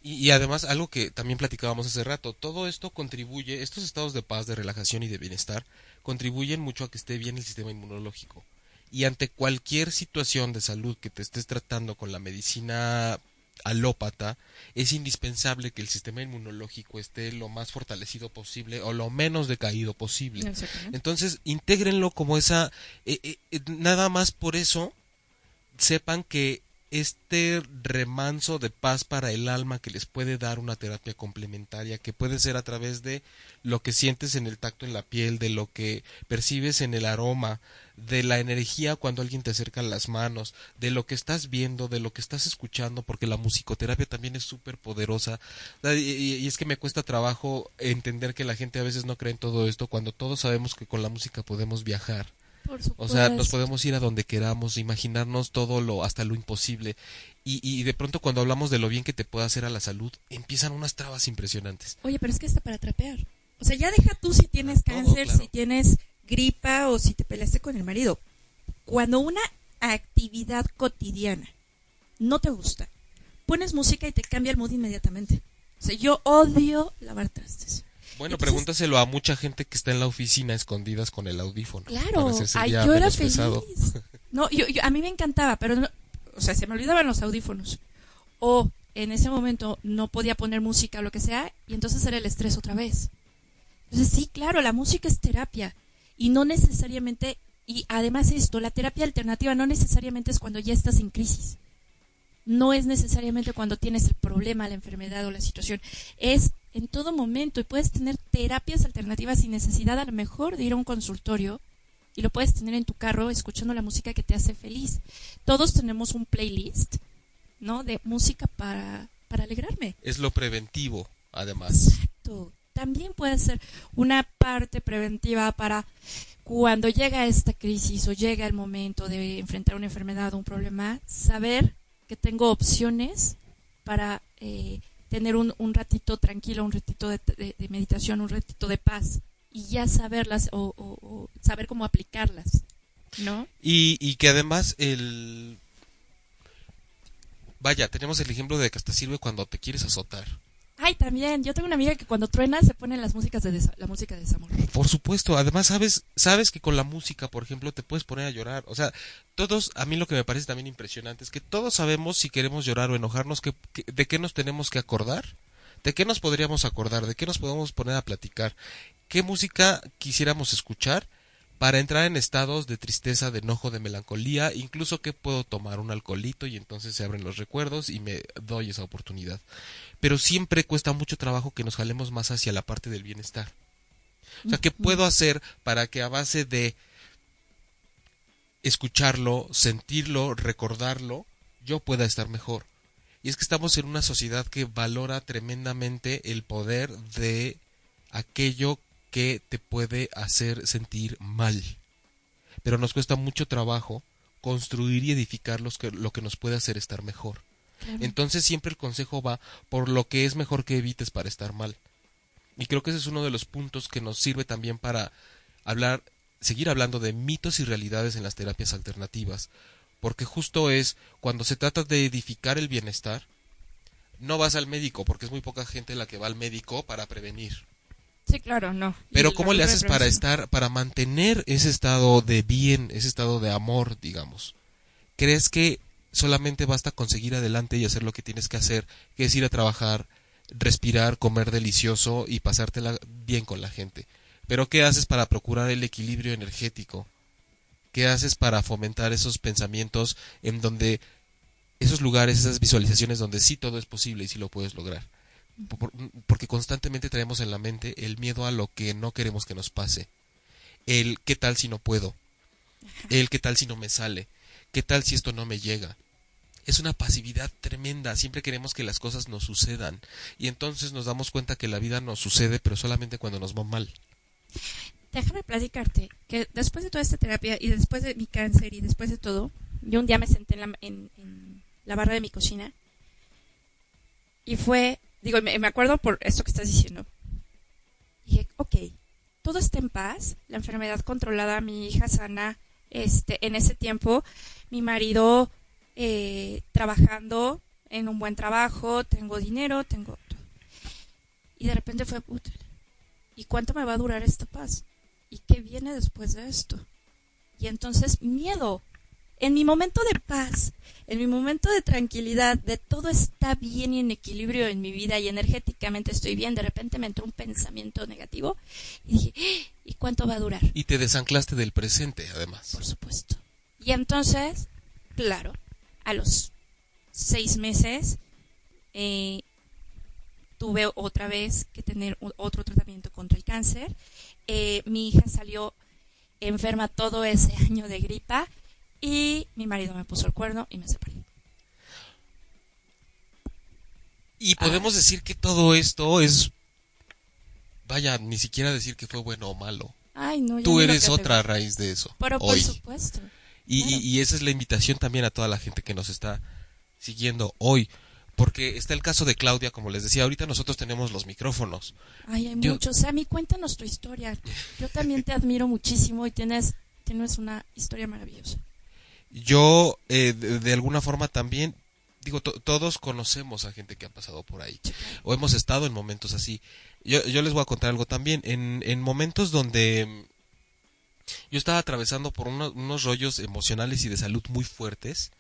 Y, y además, algo que también platicábamos hace rato, todo esto contribuye, estos estados de paz, de relajación y de bienestar, contribuyen mucho a que esté bien el sistema inmunológico. Y ante cualquier situación de salud que te estés tratando con la medicina alópata, es indispensable que el sistema inmunológico esté lo más fortalecido posible o lo menos decaído posible. Entonces, intégrenlo como esa, eh, eh, eh, nada más por eso, sepan que este remanso de paz para el alma que les puede dar una terapia complementaria, que puede ser a través de lo que sientes en el tacto en la piel, de lo que percibes en el aroma, de la energía cuando alguien te acerca las manos, de lo que estás viendo, de lo que estás escuchando, porque la musicoterapia también es súper poderosa. Y, y- y es que me cuesta trabajo entender que la gente a veces no cree en todo esto, cuando todos sabemos que con la música podemos viajar.
Por
O sea, nos podemos ir a donde queramos, imaginarnos todo lo, hasta lo imposible. Y, y de pronto cuando hablamos de lo bien que te puede hacer a la salud, empiezan unas trabas impresionantes.
Oye, pero es que está para trapear. O sea, ya deja tú si tienes cáncer,
claro.
si tienes gripa o si te peleaste con el marido. Cuando una actividad cotidiana no te gusta, pones música y te cambia el mood inmediatamente. O sea, yo odio lavar trastes.
Bueno,
Entonces-
pregúntaselo a mucha gente que está en la oficina escondidas con el audífono.
Claro, ay, yo era feliz.
pesado.
No, yo, yo- a mí me encantaba, pero no, o sea, se me olvidaban los audífonos. O en ese momento no podía poner música o lo que sea, y entonces era el estrés otra vez. Entonces, sí, claro, la música es terapia. Y no necesariamente, y además esto, la terapia alternativa no necesariamente es cuando ya estás en crisis. No es necesariamente cuando tienes el problema, la enfermedad o la situación. Es en todo momento y puedes tener terapias alternativas sin necesidad a lo mejor de ir a un consultorio y lo puedes tener en tu carro escuchando la música que te hace feliz. Todos tenemos un playlist, ¿no? De música para, para alegrarme.
Es lo preventivo, además.
Exacto. También puede ser una parte preventiva para cuando llega esta crisis o llega el momento de enfrentar una enfermedad o un problema, saber que tengo opciones para eh, tener un, un ratito tranquilo, un ratito de, meditación, un ratito de paz y ya saberlas o, o- o saber cómo aplicarlas, ¿no?
Y, y que además el... Vaya, tenemos el ejemplo de que hasta sirve cuando te quieres azotar.
Ay, también, yo tengo una amiga que cuando truena se pone las músicas de la música de desamor.
Por supuesto, además sabes, sabes que con la música, por ejemplo, te puedes poner a llorar. O sea, todos, a mí lo que me parece también impresionante es que todos sabemos si queremos llorar o enojarnos, que- de qué nos tenemos que acordar, de qué nos podríamos acordar, de qué nos podemos poner a platicar, qué música quisiéramos escuchar para entrar en estados de tristeza, de enojo, de melancolía, incluso que puedo tomar un alcoholito y entonces se abren los recuerdos y me doy esa oportunidad. Pero siempre cuesta mucho trabajo que nos jalemos más hacia la parte del bienestar. O sea, ¿qué puedo hacer para que a base de escucharlo, sentirlo, recordarlo, yo pueda estar mejor? Y es que estamos en una sociedad que valora tremendamente el poder de aquello que te puede hacer sentir mal. Pero nos cuesta mucho trabajo construir y edificar los que, lo que nos puede hacer estar mejor.
Claro.
Entonces siempre el consejo va por lo que es mejor que evites para estar mal. Y creo que ese es uno de los puntos que nos sirve también para hablar, seguir hablando de mitos y realidades en las terapias alternativas. Porque justo es cuando se trata de edificar el bienestar, no vas al médico, porque es muy poca gente la que va al médico para prevenir.
Sí, claro, no.
Pero ¿cómo le haces para estar, para mantener ese estado de bien, ese estado de amor, digamos? ¿Crees que solamente basta con seguir adelante y hacer lo que tienes que hacer, que es ir a trabajar, respirar, comer delicioso y pasártela bien con la gente? Pero ¿qué haces para procurar el equilibrio energético? ¿Qué haces para fomentar esos pensamientos en donde esos lugares, esas visualizaciones donde sí todo es posible y sí lo puedes lograr? porque constantemente traemos en la mente el miedo a lo que no queremos que nos pase. El qué tal si no puedo. El qué tal si no me sale. ¿Qué tal si esto no me llega? Es una pasividad tremenda, siempre queremos que las cosas nos sucedan y entonces nos damos cuenta que la vida nos sucede pero solamente cuando nos va mal.
Déjame platicarte que después de toda esta terapia y después de mi cáncer y después de todo, yo un día me senté en la, en, la barra de mi cocina y fue, digo, me, acuerdo por esto que estás diciendo. Dije, ok, todo está en paz, la enfermedad controlada, mi hija sana, este, en ese tiempo, mi marido eh, trabajando en un buen trabajo, tengo dinero, tengo... Y de repente fue, puta, ¿y cuánto me va a durar esta paz? ¿Y qué viene después de esto? Y entonces miedo. En mi momento de paz, en mi momento de tranquilidad, de todo está bien y en equilibrio en mi vida y energéticamente estoy bien, de repente me entró un pensamiento negativo y dije. ¿y cuánto va a durar?
Y te desanclaste del presente, además.
Por supuesto. Y entonces, claro, a los seis meses eh, tuve otra vez que tener otro tratamiento contra el cáncer. Eh, mi hija salió enferma todo ese año de gripa y mi marido me puso el cuerno y me separé.
Y podemos ah. decir que todo esto es, vaya, ni siquiera decir que fue bueno o malo.
Ay, no,
Tú eres otra raíz de eso.
Pero por supuesto.
Y, esa es la invitación también a toda la gente que nos está siguiendo hoy. Porque está el caso de Claudia, como les decía, ahorita nosotros tenemos los micrófonos.
Ay, hay muchos. Sammy, cuéntanos tu historia. Yo también te admiro muchísimo y tienes, tienes una historia maravillosa.
Yo, eh, de, alguna forma también, digo, todos conocemos a gente que ha pasado por ahí. O hemos estado en momentos así. Yo, yo les voy a contar algo también. En, en momentos donde yo estaba atravesando por unos rollos emocionales y de salud muy fuertes.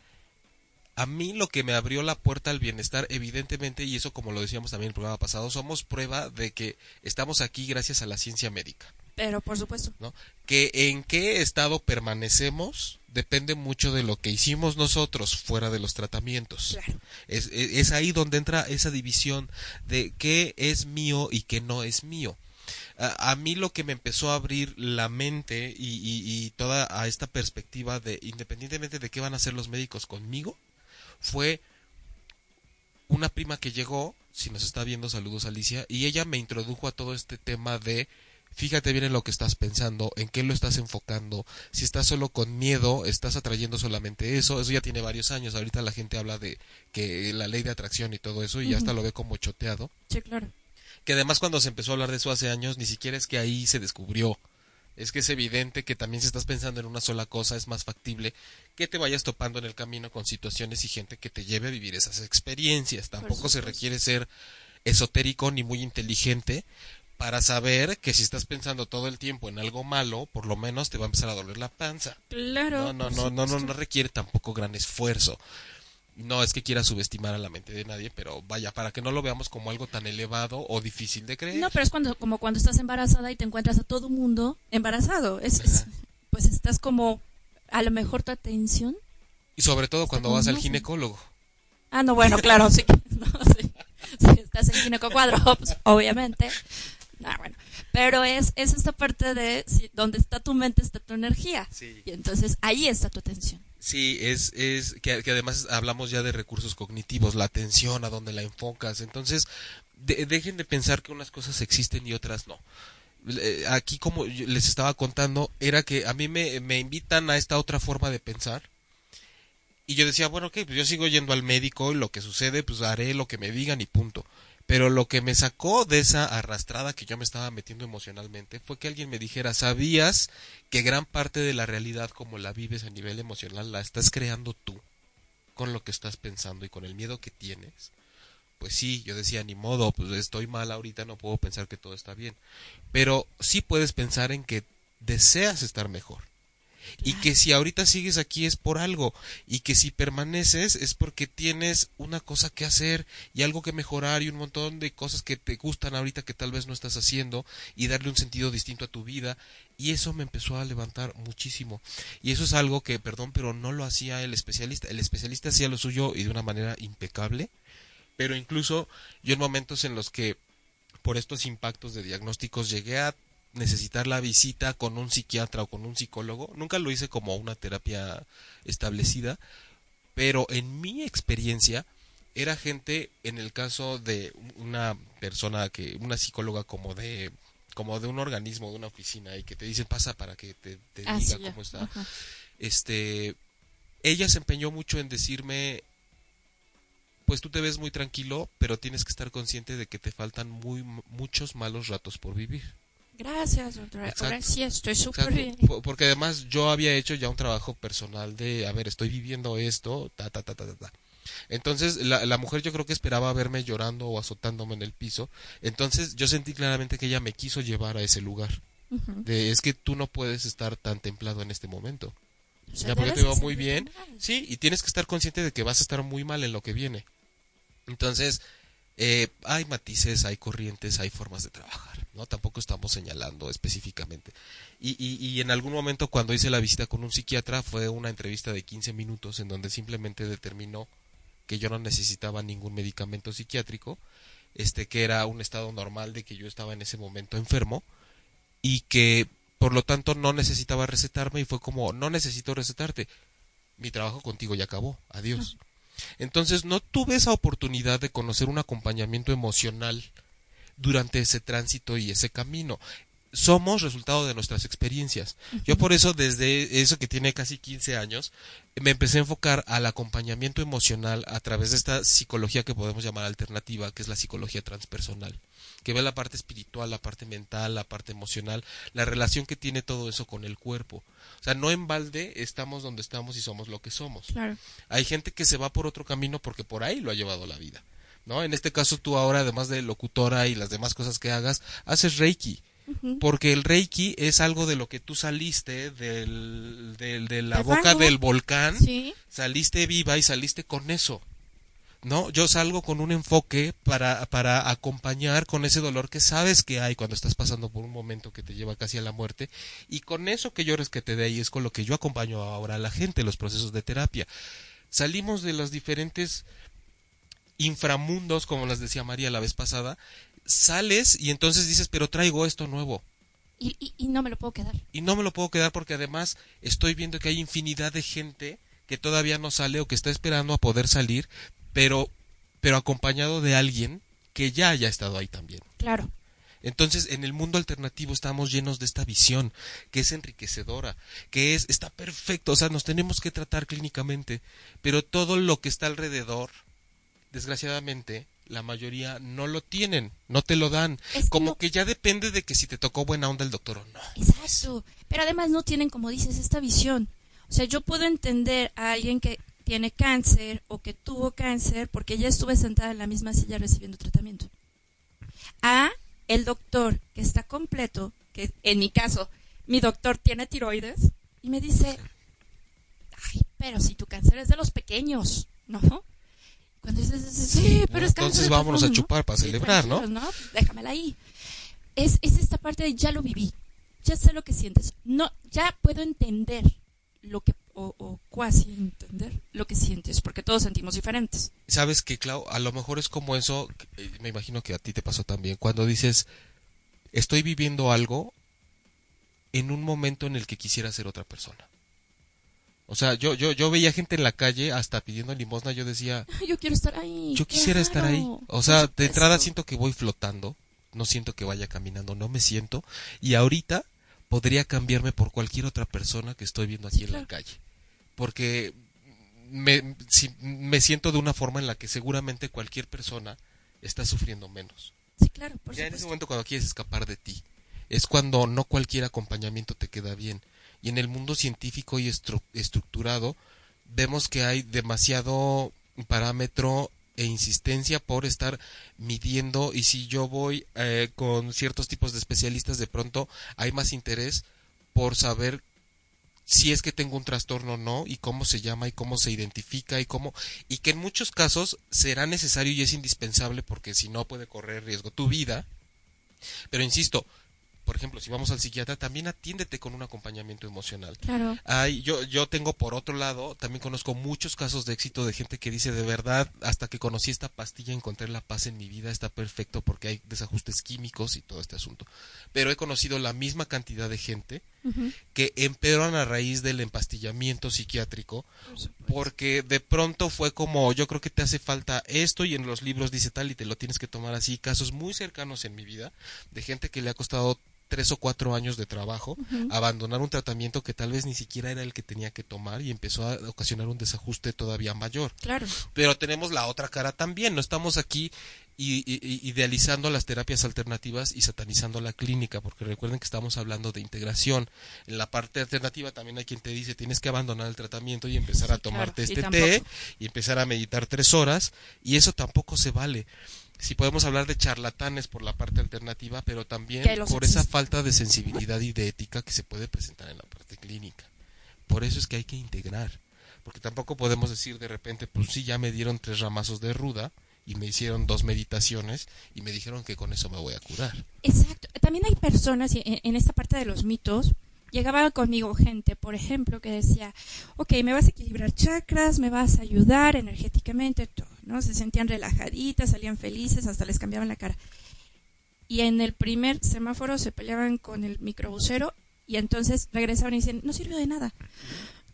A mí lo que me abrió la puerta al bienestar, evidentemente, y eso como lo decíamos también en el programa pasado, somos prueba de que estamos aquí gracias a la ciencia médica.
Pero por supuesto.
¿no? Que en qué estado permanecemos depende mucho de lo que hicimos nosotros fuera de los tratamientos.
Claro.
Es, es, ahí donde entra esa división de qué es mío y qué no es mío a, mí lo que me empezó a abrir la mente y, toda a esta perspectiva de independientemente de qué van a hacer los médicos conmigo fue una prima que llegó si nos está viendo saludos Alicia y ella me introdujo a todo este tema de fíjate bien en lo que estás pensando, en qué lo estás enfocando, si estás solo con miedo, estás atrayendo solamente eso, eso ya tiene varios años, ahorita la gente habla de que la ley de atracción y todo eso y ya hasta lo ve como choteado.
Sí, claro
que además cuando se empezó a hablar de eso hace años, ni siquiera es que ahí se descubrió. Es que es evidente que también si estás pensando en una sola cosa es más factible que te vayas topando en el camino con situaciones y gente que te lleve a vivir esas experiencias. Tampoco se requiere ser esotérico ni muy inteligente para saber que si estás pensando todo el tiempo en algo malo, por lo menos te va a empezar a doler la panza.
Claro.
No, no, no, no, no requiere tampoco gran esfuerzo no es que quiera subestimar a la mente de nadie, pero vaya, para que no lo veamos como algo tan elevado o difícil de creer.
No, pero es cuando, como cuando estás embarazada y te encuentras a todo mundo embarazado. Es, pues estás como, a lo mejor tu atención.
Y sobre todo cuando vas al ginecólogo.
Ah, no, bueno, claro, sí. No, sí. Si estás en ginecocuadro, pues, obviamente. Ah, bueno. Pero es, es esta parte de donde está tu mente, está tu energía. Y entonces ahí está tu atención.
Sí, es, es que, además hablamos ya de recursos cognitivos, la atención, a dónde la enfocas. Entonces, dejen de pensar que unas cosas existen y otras no. Aquí, como les estaba contando, era que a mí me, me invitan a esta otra forma de pensar. Y yo decía, bueno, ok, pues yo sigo yendo al médico y lo que sucede, pues haré lo que me digan y punto. Pero lo que me sacó de esa arrastrada que yo me estaba metiendo emocionalmente fue que alguien me dijera, ¿sabías que gran parte de la realidad como la vives a nivel emocional la estás creando tú con lo que estás pensando y con el miedo que tienes? Pues sí, yo decía, ni modo, pues estoy mal ahorita, no puedo pensar que todo está bien. Pero sí puedes pensar en que deseas estar mejor y que si ahorita sigues aquí es por algo y que si permaneces es porque tienes una cosa que hacer y algo que mejorar y un montón de cosas que te gustan ahorita que tal vez no estás haciendo y darle un sentido distinto a tu vida. Y eso me empezó a levantar muchísimo. Y eso es algo que perdón pero no lo hacía el especialista. El especialista hacía lo suyo y de una manera impecable. Pero incluso yo en momentos en los que por estos impactos de diagnósticos llegué a necesitar la visita con un psiquiatra o con un psicólogo. Nunca lo hice como una terapia establecida, pero en mi experiencia era gente, en el caso de una persona que, una psicóloga como de como de un organismo, de una oficina y que te dicen pasa para que te,
Ah,
diga
sí,
cómo está.
Ajá.
Este, ella se empeñó mucho en decirme pues tú te ves muy tranquilo, pero tienes que estar consciente de que te faltan muy muchos malos ratos por vivir.
Gracias, doctora. Ahora sí estoy súper bien.
po- Porque además yo había hecho ya un trabajo personal de, a ver, estoy viviendo esto, ta, ta, ta, ta, ta, ta. Entonces la, la mujer yo creo que esperaba verme llorando o azotándome en el piso. Entonces yo sentí claramente que ella me quiso llevar a ese lugar. De, es que tú no puedes estar tan templado en este momento.
O sea,
ya porque te va muy bien.
mal.
Sí, y tienes que estar consciente de que vas a estar muy mal en lo que viene. Entonces, eh, hay matices, hay corrientes, hay formas de trabajar, ¿no? Tampoco estamos señalando específicamente. Y, y, y en algún momento cuando hice la visita con un psiquiatra fue una entrevista de 15 minutos en donde simplemente determinó que yo no necesitaba ningún medicamento psiquiátrico, este que era un estado normal de que yo estaba en ese momento enfermo y que por lo tanto no necesitaba recetarme y fue como no necesito recetarte mi trabajo contigo ya acabó adiós entonces no tuve esa oportunidad de conocer un acompañamiento emocional durante ese tránsito y ese camino somos resultado de nuestras experiencias. Yo por eso desde eso que tiene casi 15 años me empecé a enfocar al acompañamiento emocional a través de esta psicología que podemos llamar alternativa, que es la psicología transpersonal, que ve la parte espiritual, la parte mental, la parte emocional, la relación que tiene todo eso con el cuerpo. O sea, no en balde estamos donde estamos y somos lo que somos.
Claro.
Hay gente que se va por otro camino porque por ahí lo ha llevado la vida. ¿No? En este caso tú ahora, además de locutora y las demás cosas que hagas, haces Reiki porque el Reiki es algo de lo que tú saliste del, del- de la boca del volcán,
Sí.
saliste viva y saliste con eso. ¿No? Yo salgo con un enfoque para, para acompañar con ese dolor que sabes que hay cuando estás pasando por un momento que te lleva casi a la muerte y con eso que yo rescaté de ahí es con lo que yo acompaño ahora a la gente en los procesos de terapia. Salimos de los diferentes inframundos, como las decía María la vez pasada, sales y entonces dices, pero traigo esto nuevo
Y, y, y no me lo puedo quedar.
y no me lo puedo quedar porque además estoy viendo que hay infinidad de gente que todavía no sale o que está esperando a poder salir, pero pero acompañado de alguien que ya haya estado ahí también.
Claro.
Entonces, en el mundo alternativo estamos llenos de esta visión que es enriquecedora, que es está perfecto, o sea, nos tenemos que tratar clínicamente, pero todo lo que está alrededor desgraciadamente la mayoría no lo tienen, no te lo dan,
Es que
como
no-
que ya depende de que si te tocó buena onda el doctor o no.
Exacto. Pero además no tienen, como dices, esta visión. O sea, yo puedo entender a alguien que tiene cáncer o que tuvo cáncer porque ya estuve sentada en la misma silla recibiendo tratamiento. A el doctor que está completo, que en mi caso, mi doctor tiene tiroides y me dice, ay, pero si tu cáncer es de los pequeños, ¿no? Cuando dices, sí, pero es cáncer
Entonces vámonos a chupar para
Sí,
celebrar, ¿no?
tranquilos, Déjamela ahí. Es, es esta parte de ya lo viví, ya sé lo que sientes. No, ya puedo entender lo que, o, o cuasi entender lo que sientes, porque todos sentimos diferentes.
Sabes que, Clau, a lo mejor es como eso, eh, me imagino que a ti te pasó también, cuando dices, estoy viviendo algo en un momento en el que quisiera ser otra persona. O sea, yo, yo, yo veía gente en la calle hasta pidiendo limosna, yo decía,
Yo quiero estar ahí.
yo quisiera estar ahí. O sea, de entrada siento que voy flotando, no siento que vaya caminando, no me siento. Y ahorita podría cambiarme por cualquier otra persona que estoy viendo aquí
Sí,
en la calle. Porque me, si- me siento de una forma en la que seguramente cualquier persona está sufriendo menos.
Sí, claro, por
ya en ese momento cuando quieres escapar de ti, es cuando no cualquier acompañamiento te queda bien. Y en el mundo científico y estru- estructurado vemos que hay demasiado parámetro e insistencia por estar midiendo y si yo voy eh, con ciertos tipos de especialistas de pronto hay más interés por saber si es que tengo un trastorno o no y cómo se llama y cómo se identifica y cómo y que en muchos casos será necesario y es indispensable porque si no puede correr riesgo tu vida. Pero insisto, por ejemplo, si vamos al psiquiatra, también atiéndete con un acompañamiento emocional.
Claro.
Yo, yo tengo por otro lado, también conozco muchos casos de éxito de gente que dice de verdad, hasta que conocí esta pastilla encontré la paz en mi vida, está perfecto porque hay desajustes químicos y todo este asunto. Pero he conocido la misma cantidad de gente que empeoran a raíz del empastillamiento psiquiátrico porque de pronto fue como yo creo que te hace falta esto y en los libros dice tal y te lo tienes que tomar así casos muy cercanos en mi vida de gente que le ha costado tres o cuatro años de trabajo abandonar un tratamiento que tal vez ni siquiera era el que tenía que tomar y empezó a ocasionar un desajuste todavía mayor
Claro.
pero tenemos la otra cara también. No estamos aquí i- idealizando las terapias alternativas y satanizando la clínica, porque recuerden que estamos hablando de integración. En la parte alternativa también hay quien te dice tienes que abandonar el tratamiento y empezar a
Sí,
tomarte
y
este té y empezar a meditar tres horas, y eso tampoco se vale. Si podemos hablar de charlatanes por la parte alternativa, pero también por esa falta de sensibilidad y de ética que se puede presentar en la parte clínica. Por eso es que hay que integrar. Porque tampoco podemos decir de repente, pues sí, ya me dieron tres ramazos de ruda y me hicieron dos meditaciones y me dijeron que con eso me voy a curar.
Exacto. También hay personas, en esta parte de los mitos, llegaba conmigo gente, por ejemplo, que decía, ok, me vas a equilibrar chakras, me vas a ayudar energéticamente, todo, ¿no? Se sentían relajaditas, salían felices, hasta les cambiaban la cara. Y en el primer semáforo se peleaban con el microbusero y entonces regresaban y decían, no sirve de nada.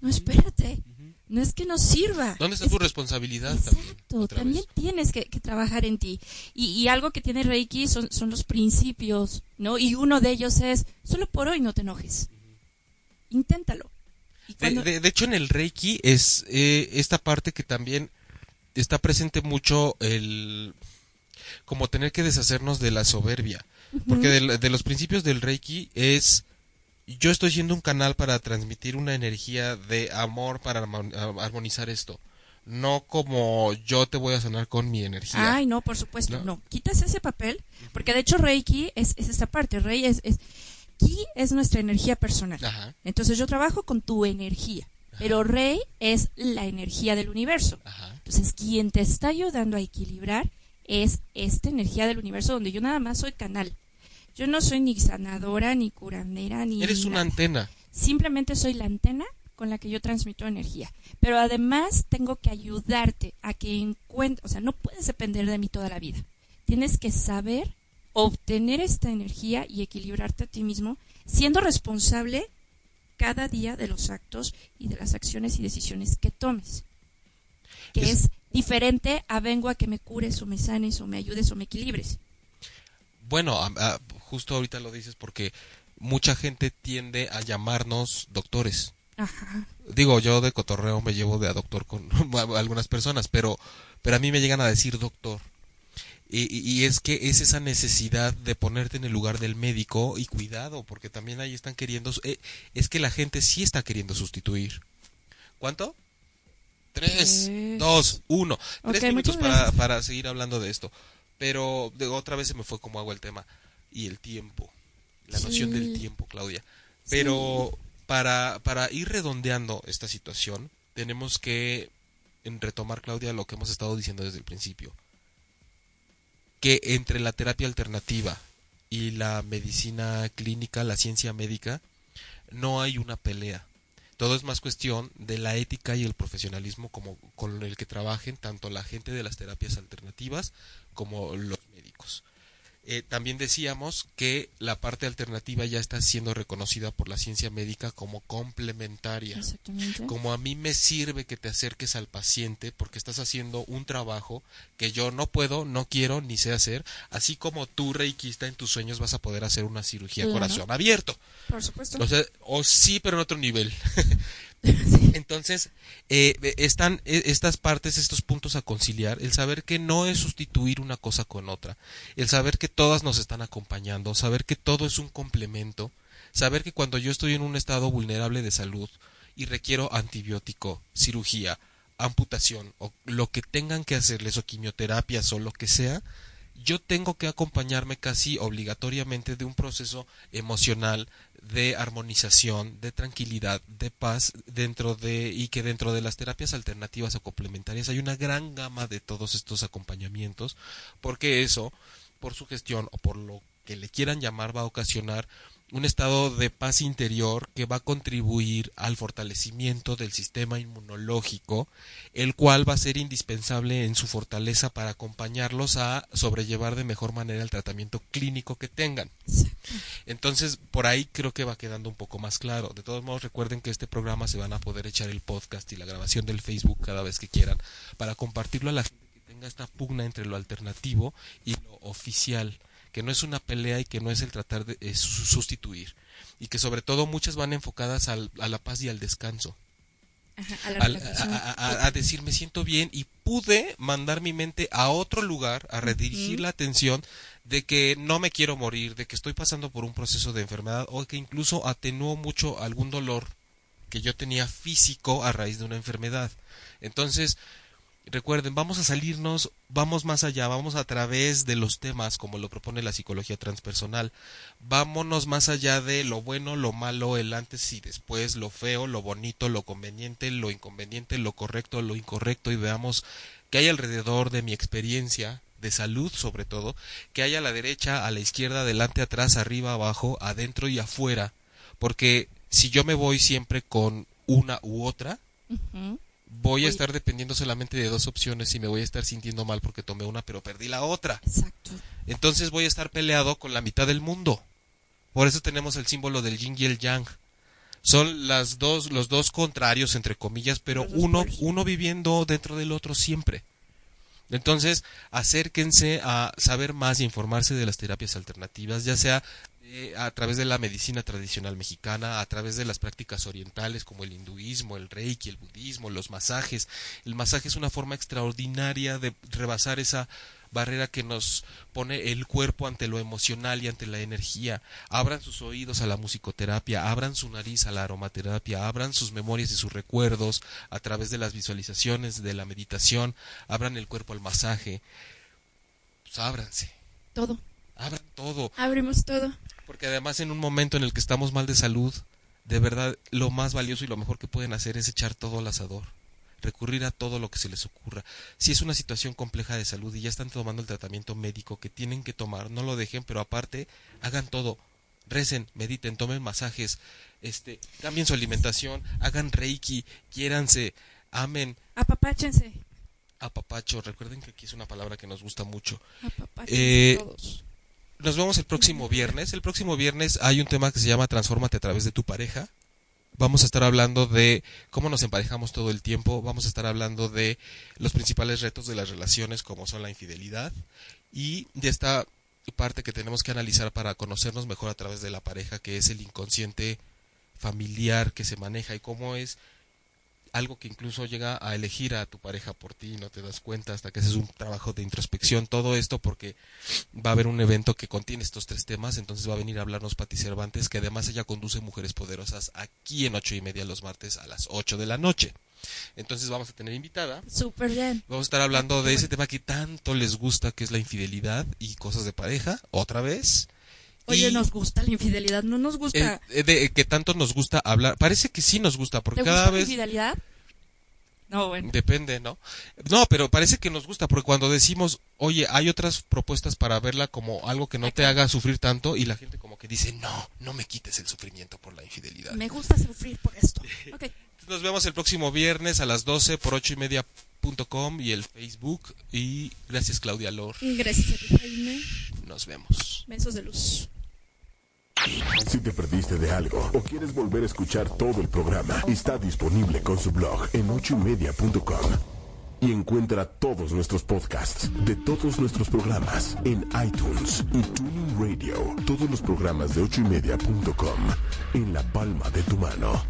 No, espérate, no es que no sirva.
¿Dónde está
es
tu responsabilidad?
Exacto, también tienes que, que trabajar en ti. Y, y algo que tiene Reiki son, son los principios, ¿no? Y uno de ellos es, solo por hoy no te enojes. Inténtalo.
De hecho, en el Reiki es eh, esta parte que también está presente mucho el como tener que deshacernos de la soberbia. Porque de, de los principios del Reiki es yo estoy siendo un canal para transmitir una energía de amor para armonizar esto. No como yo te voy a sanar con mi energía.
Ay, no, por supuesto,
¿No?
no. Quitas ese papel, porque de hecho Reiki es, es esta parte. Rei es, es, Ki es nuestra energía personal.
Ajá,
Entonces yo trabajo con tu energía. Pero Rei es la energía del universo.
ajá.
Entonces, quien te está ayudando a equilibrar es esta energía del universo donde yo nada más soy canal. Yo no soy ni sanadora, ni curandera, ni...
Eres una
nada.
antena.
Simplemente soy la antena con la que yo transmito energía. Pero además tengo que ayudarte a que encuentres... O sea, no puedes depender de mí toda la vida. Tienes que saber obtener esta energía y equilibrarte a ti mismo, siendo responsable cada día de los actos y de las acciones y decisiones que tomes. Que
Es-
es, diferente a vengo a que me cures o me sanes o me ayudes o me equilibres.
Bueno, a- a- justo ahorita lo dices porque mucha gente tiende a llamarnos doctores.
Ajá.
Digo, yo de cotorreo me llevo de a doctor con algunas personas, pero, pero a mí me llegan a decir doctor. Y, es que es esa necesidad de ponerte en el lugar del médico y cuidado, porque también ahí están queriendo, eh, es que la gente sí está queriendo sustituir. ¿Cuánto? Tres, dos, uno. Tres minutos para, para seguir hablando de esto. Pero de, otra vez se me fue como agua el tema. Y el tiempo. La noción del tiempo, Claudia. Pero para, para ir redondeando esta situación, tenemos que retomar, Claudia, lo que hemos estado diciendo desde el principio. Que entre la terapia alternativa y la medicina clínica, la ciencia médica, no hay una pelea. Todo es más cuestión de la ética y el profesionalismo como con el que trabajen tanto la gente de las terapias alternativas como los médicos. Eh, también decíamos que la parte alternativa ya está siendo reconocida por la ciencia médica como complementaria.
Exactamente.
Como a mí me sirve que te acerques al paciente porque estás haciendo un trabajo que yo no puedo, no quiero ni sé hacer, así como tú, reikista, en tus sueños vas a poder hacer una cirugía
Claro.
corazón abierto.
Por supuesto.
O sea, o sí, pero en otro nivel. Entonces, eh, están eh, estas partes, estos puntos a conciliar, el saber que no es sustituir una cosa con otra, el saber que todas nos están acompañando, saber que todo es un complemento, saber que cuando yo estoy en un estado vulnerable de salud y requiero antibiótico, cirugía, amputación o lo que tengan que hacerles o quimioterapias o lo que sea, yo tengo que acompañarme casi obligatoriamente de un proceso emocional de armonización, de tranquilidad, de paz dentro de y que dentro de las terapias alternativas o complementarias hay una gran gama de todos estos acompañamientos, porque eso por su gestión o por lo que le quieran llamar va a ocasionar un estado de paz interior que va a contribuir al fortalecimiento del sistema inmunológico, el cual va a ser indispensable en su fortaleza para acompañarlos a sobrellevar de mejor manera el tratamiento clínico que tengan. Entonces, por ahí creo que va quedando un poco más claro. De todos modos, recuerden que este programa se van a poder echar el podcast y la grabación del Facebook cada vez que quieran para compartirlo a la gente que tenga esta pugna entre lo alternativo y lo oficial que no es una pelea y que no es el tratar de eh, sustituir. Y que sobre todo muchas van enfocadas al, a la paz y al descanso. a, decir me siento bien y pude mandar mi mente a otro lugar, a redirigir la atención de que no me quiero morir, de que estoy pasando por un proceso de enfermedad o que incluso atenuó mucho algún dolor que yo tenía físico a raíz de una enfermedad. Entonces, Recuerden, vamos a salirnos, vamos más allá, vamos a través de los temas como lo propone la psicología transpersonal. Vámonos más allá de lo bueno, lo malo, el antes y después, lo feo, lo bonito, lo conveniente, lo inconveniente, lo correcto, lo incorrecto y veamos qué hay alrededor de mi experiencia de salud sobre todo, que hay a la derecha, a la izquierda, adelante, atrás, arriba, abajo, adentro y afuera. Porque si yo me voy siempre con una u otra, voy a estar dependiendo solamente de dos opciones y me voy a estar sintiendo mal porque tomé una pero perdí la otra.
Exacto.
Entonces voy a estar peleado con la mitad del mundo. Por eso tenemos el símbolo del yin y el yang. Son las dos, los dos contrarios entre comillas, pero uno, uno viviendo dentro del otro siempre. Entonces, acérquense a saber más y informarse de las terapias alternativas, ya sea eh, a través de la medicina tradicional mexicana, a través de las prácticas orientales como el hinduismo, el reiki, el budismo, los masajes. El masaje es una forma extraordinaria de rebasar esa barrera que nos pone el cuerpo ante lo emocional y ante la energía. Abran sus oídos a la musicoterapia, abran su nariz a la aromaterapia, abran sus memorias y sus recuerdos a través de las visualizaciones, de la meditación, abran el cuerpo al masaje. Pues ábranse.
Todo.
Abran todo.
Abrimos todo.
Porque además en un momento en el que estamos mal de salud, de verdad lo más valioso y lo mejor que pueden hacer es echar todo al asador, recurrir a todo lo que se les ocurra. Si es una situación compleja de salud y ya están tomando el tratamiento médico que tienen que tomar, no lo dejen, pero aparte hagan todo. Recen, mediten, tomen masajes, este, cambien su alimentación, hagan reiki, quiéranse, amen.
Apapáchense.
Apapacho, recuerden que aquí es una palabra que nos gusta mucho.
Apapáchense eh, todos
nos vemos el próximo viernes. El próximo viernes hay un tema que se llama Transfórmate a través de tu pareja. Vamos a estar hablando de cómo nos emparejamos todo el tiempo. Vamos a estar hablando de los principales retos de las relaciones, como son la infidelidad. Y de esta parte que tenemos que analizar para conocernos mejor a través de la pareja, que es el inconsciente familiar que se maneja y cómo es algo que incluso llega a elegir a tu pareja por ti y no te das cuenta hasta que haces un trabajo de introspección. Todo esto porque va a haber un evento que contiene estos tres temas, entonces va a venir a hablarnos Pati Cervantes, que además ella conduce Mujeres Poderosas aquí en ocho y media los martes a las ocho de la noche. Entonces vamos a tener invitada.
Súper bien.
Vamos a estar hablando de ese tema que tanto les gusta, que es la infidelidad y cosas de pareja, otra vez.
Oye, nos gusta la infidelidad, no nos gusta.
Eh, eh, de, que tanto nos gusta hablar. Parece que sí nos gusta, porque
¿Te
cada
gusta
vez.
la infidelidad? No, bueno.
Depende, ¿no? No, pero parece que nos gusta, porque cuando decimos, oye, hay otras propuestas para verla como algo que no te haga sufrir tanto, y la gente como que dice, no, no me quites el sufrimiento por la infidelidad.
Me gusta sufrir por esto. Ok.
Nos vemos el próximo viernes a las 12 por ocho y media com y el Facebook. Y gracias, Claudia Lor.
Gracias a ti, Jaime.
Nos vemos.
Besos de luz.
Si te perdiste de algo o quieres volver a escuchar todo el programa, está disponible con su blog en ochoymedia.com. Y encuentra todos nuestros podcasts de todos nuestros programas en iTunes y Tuning Radio. Todos los programas de ochoymedia.com en la palma de tu mano.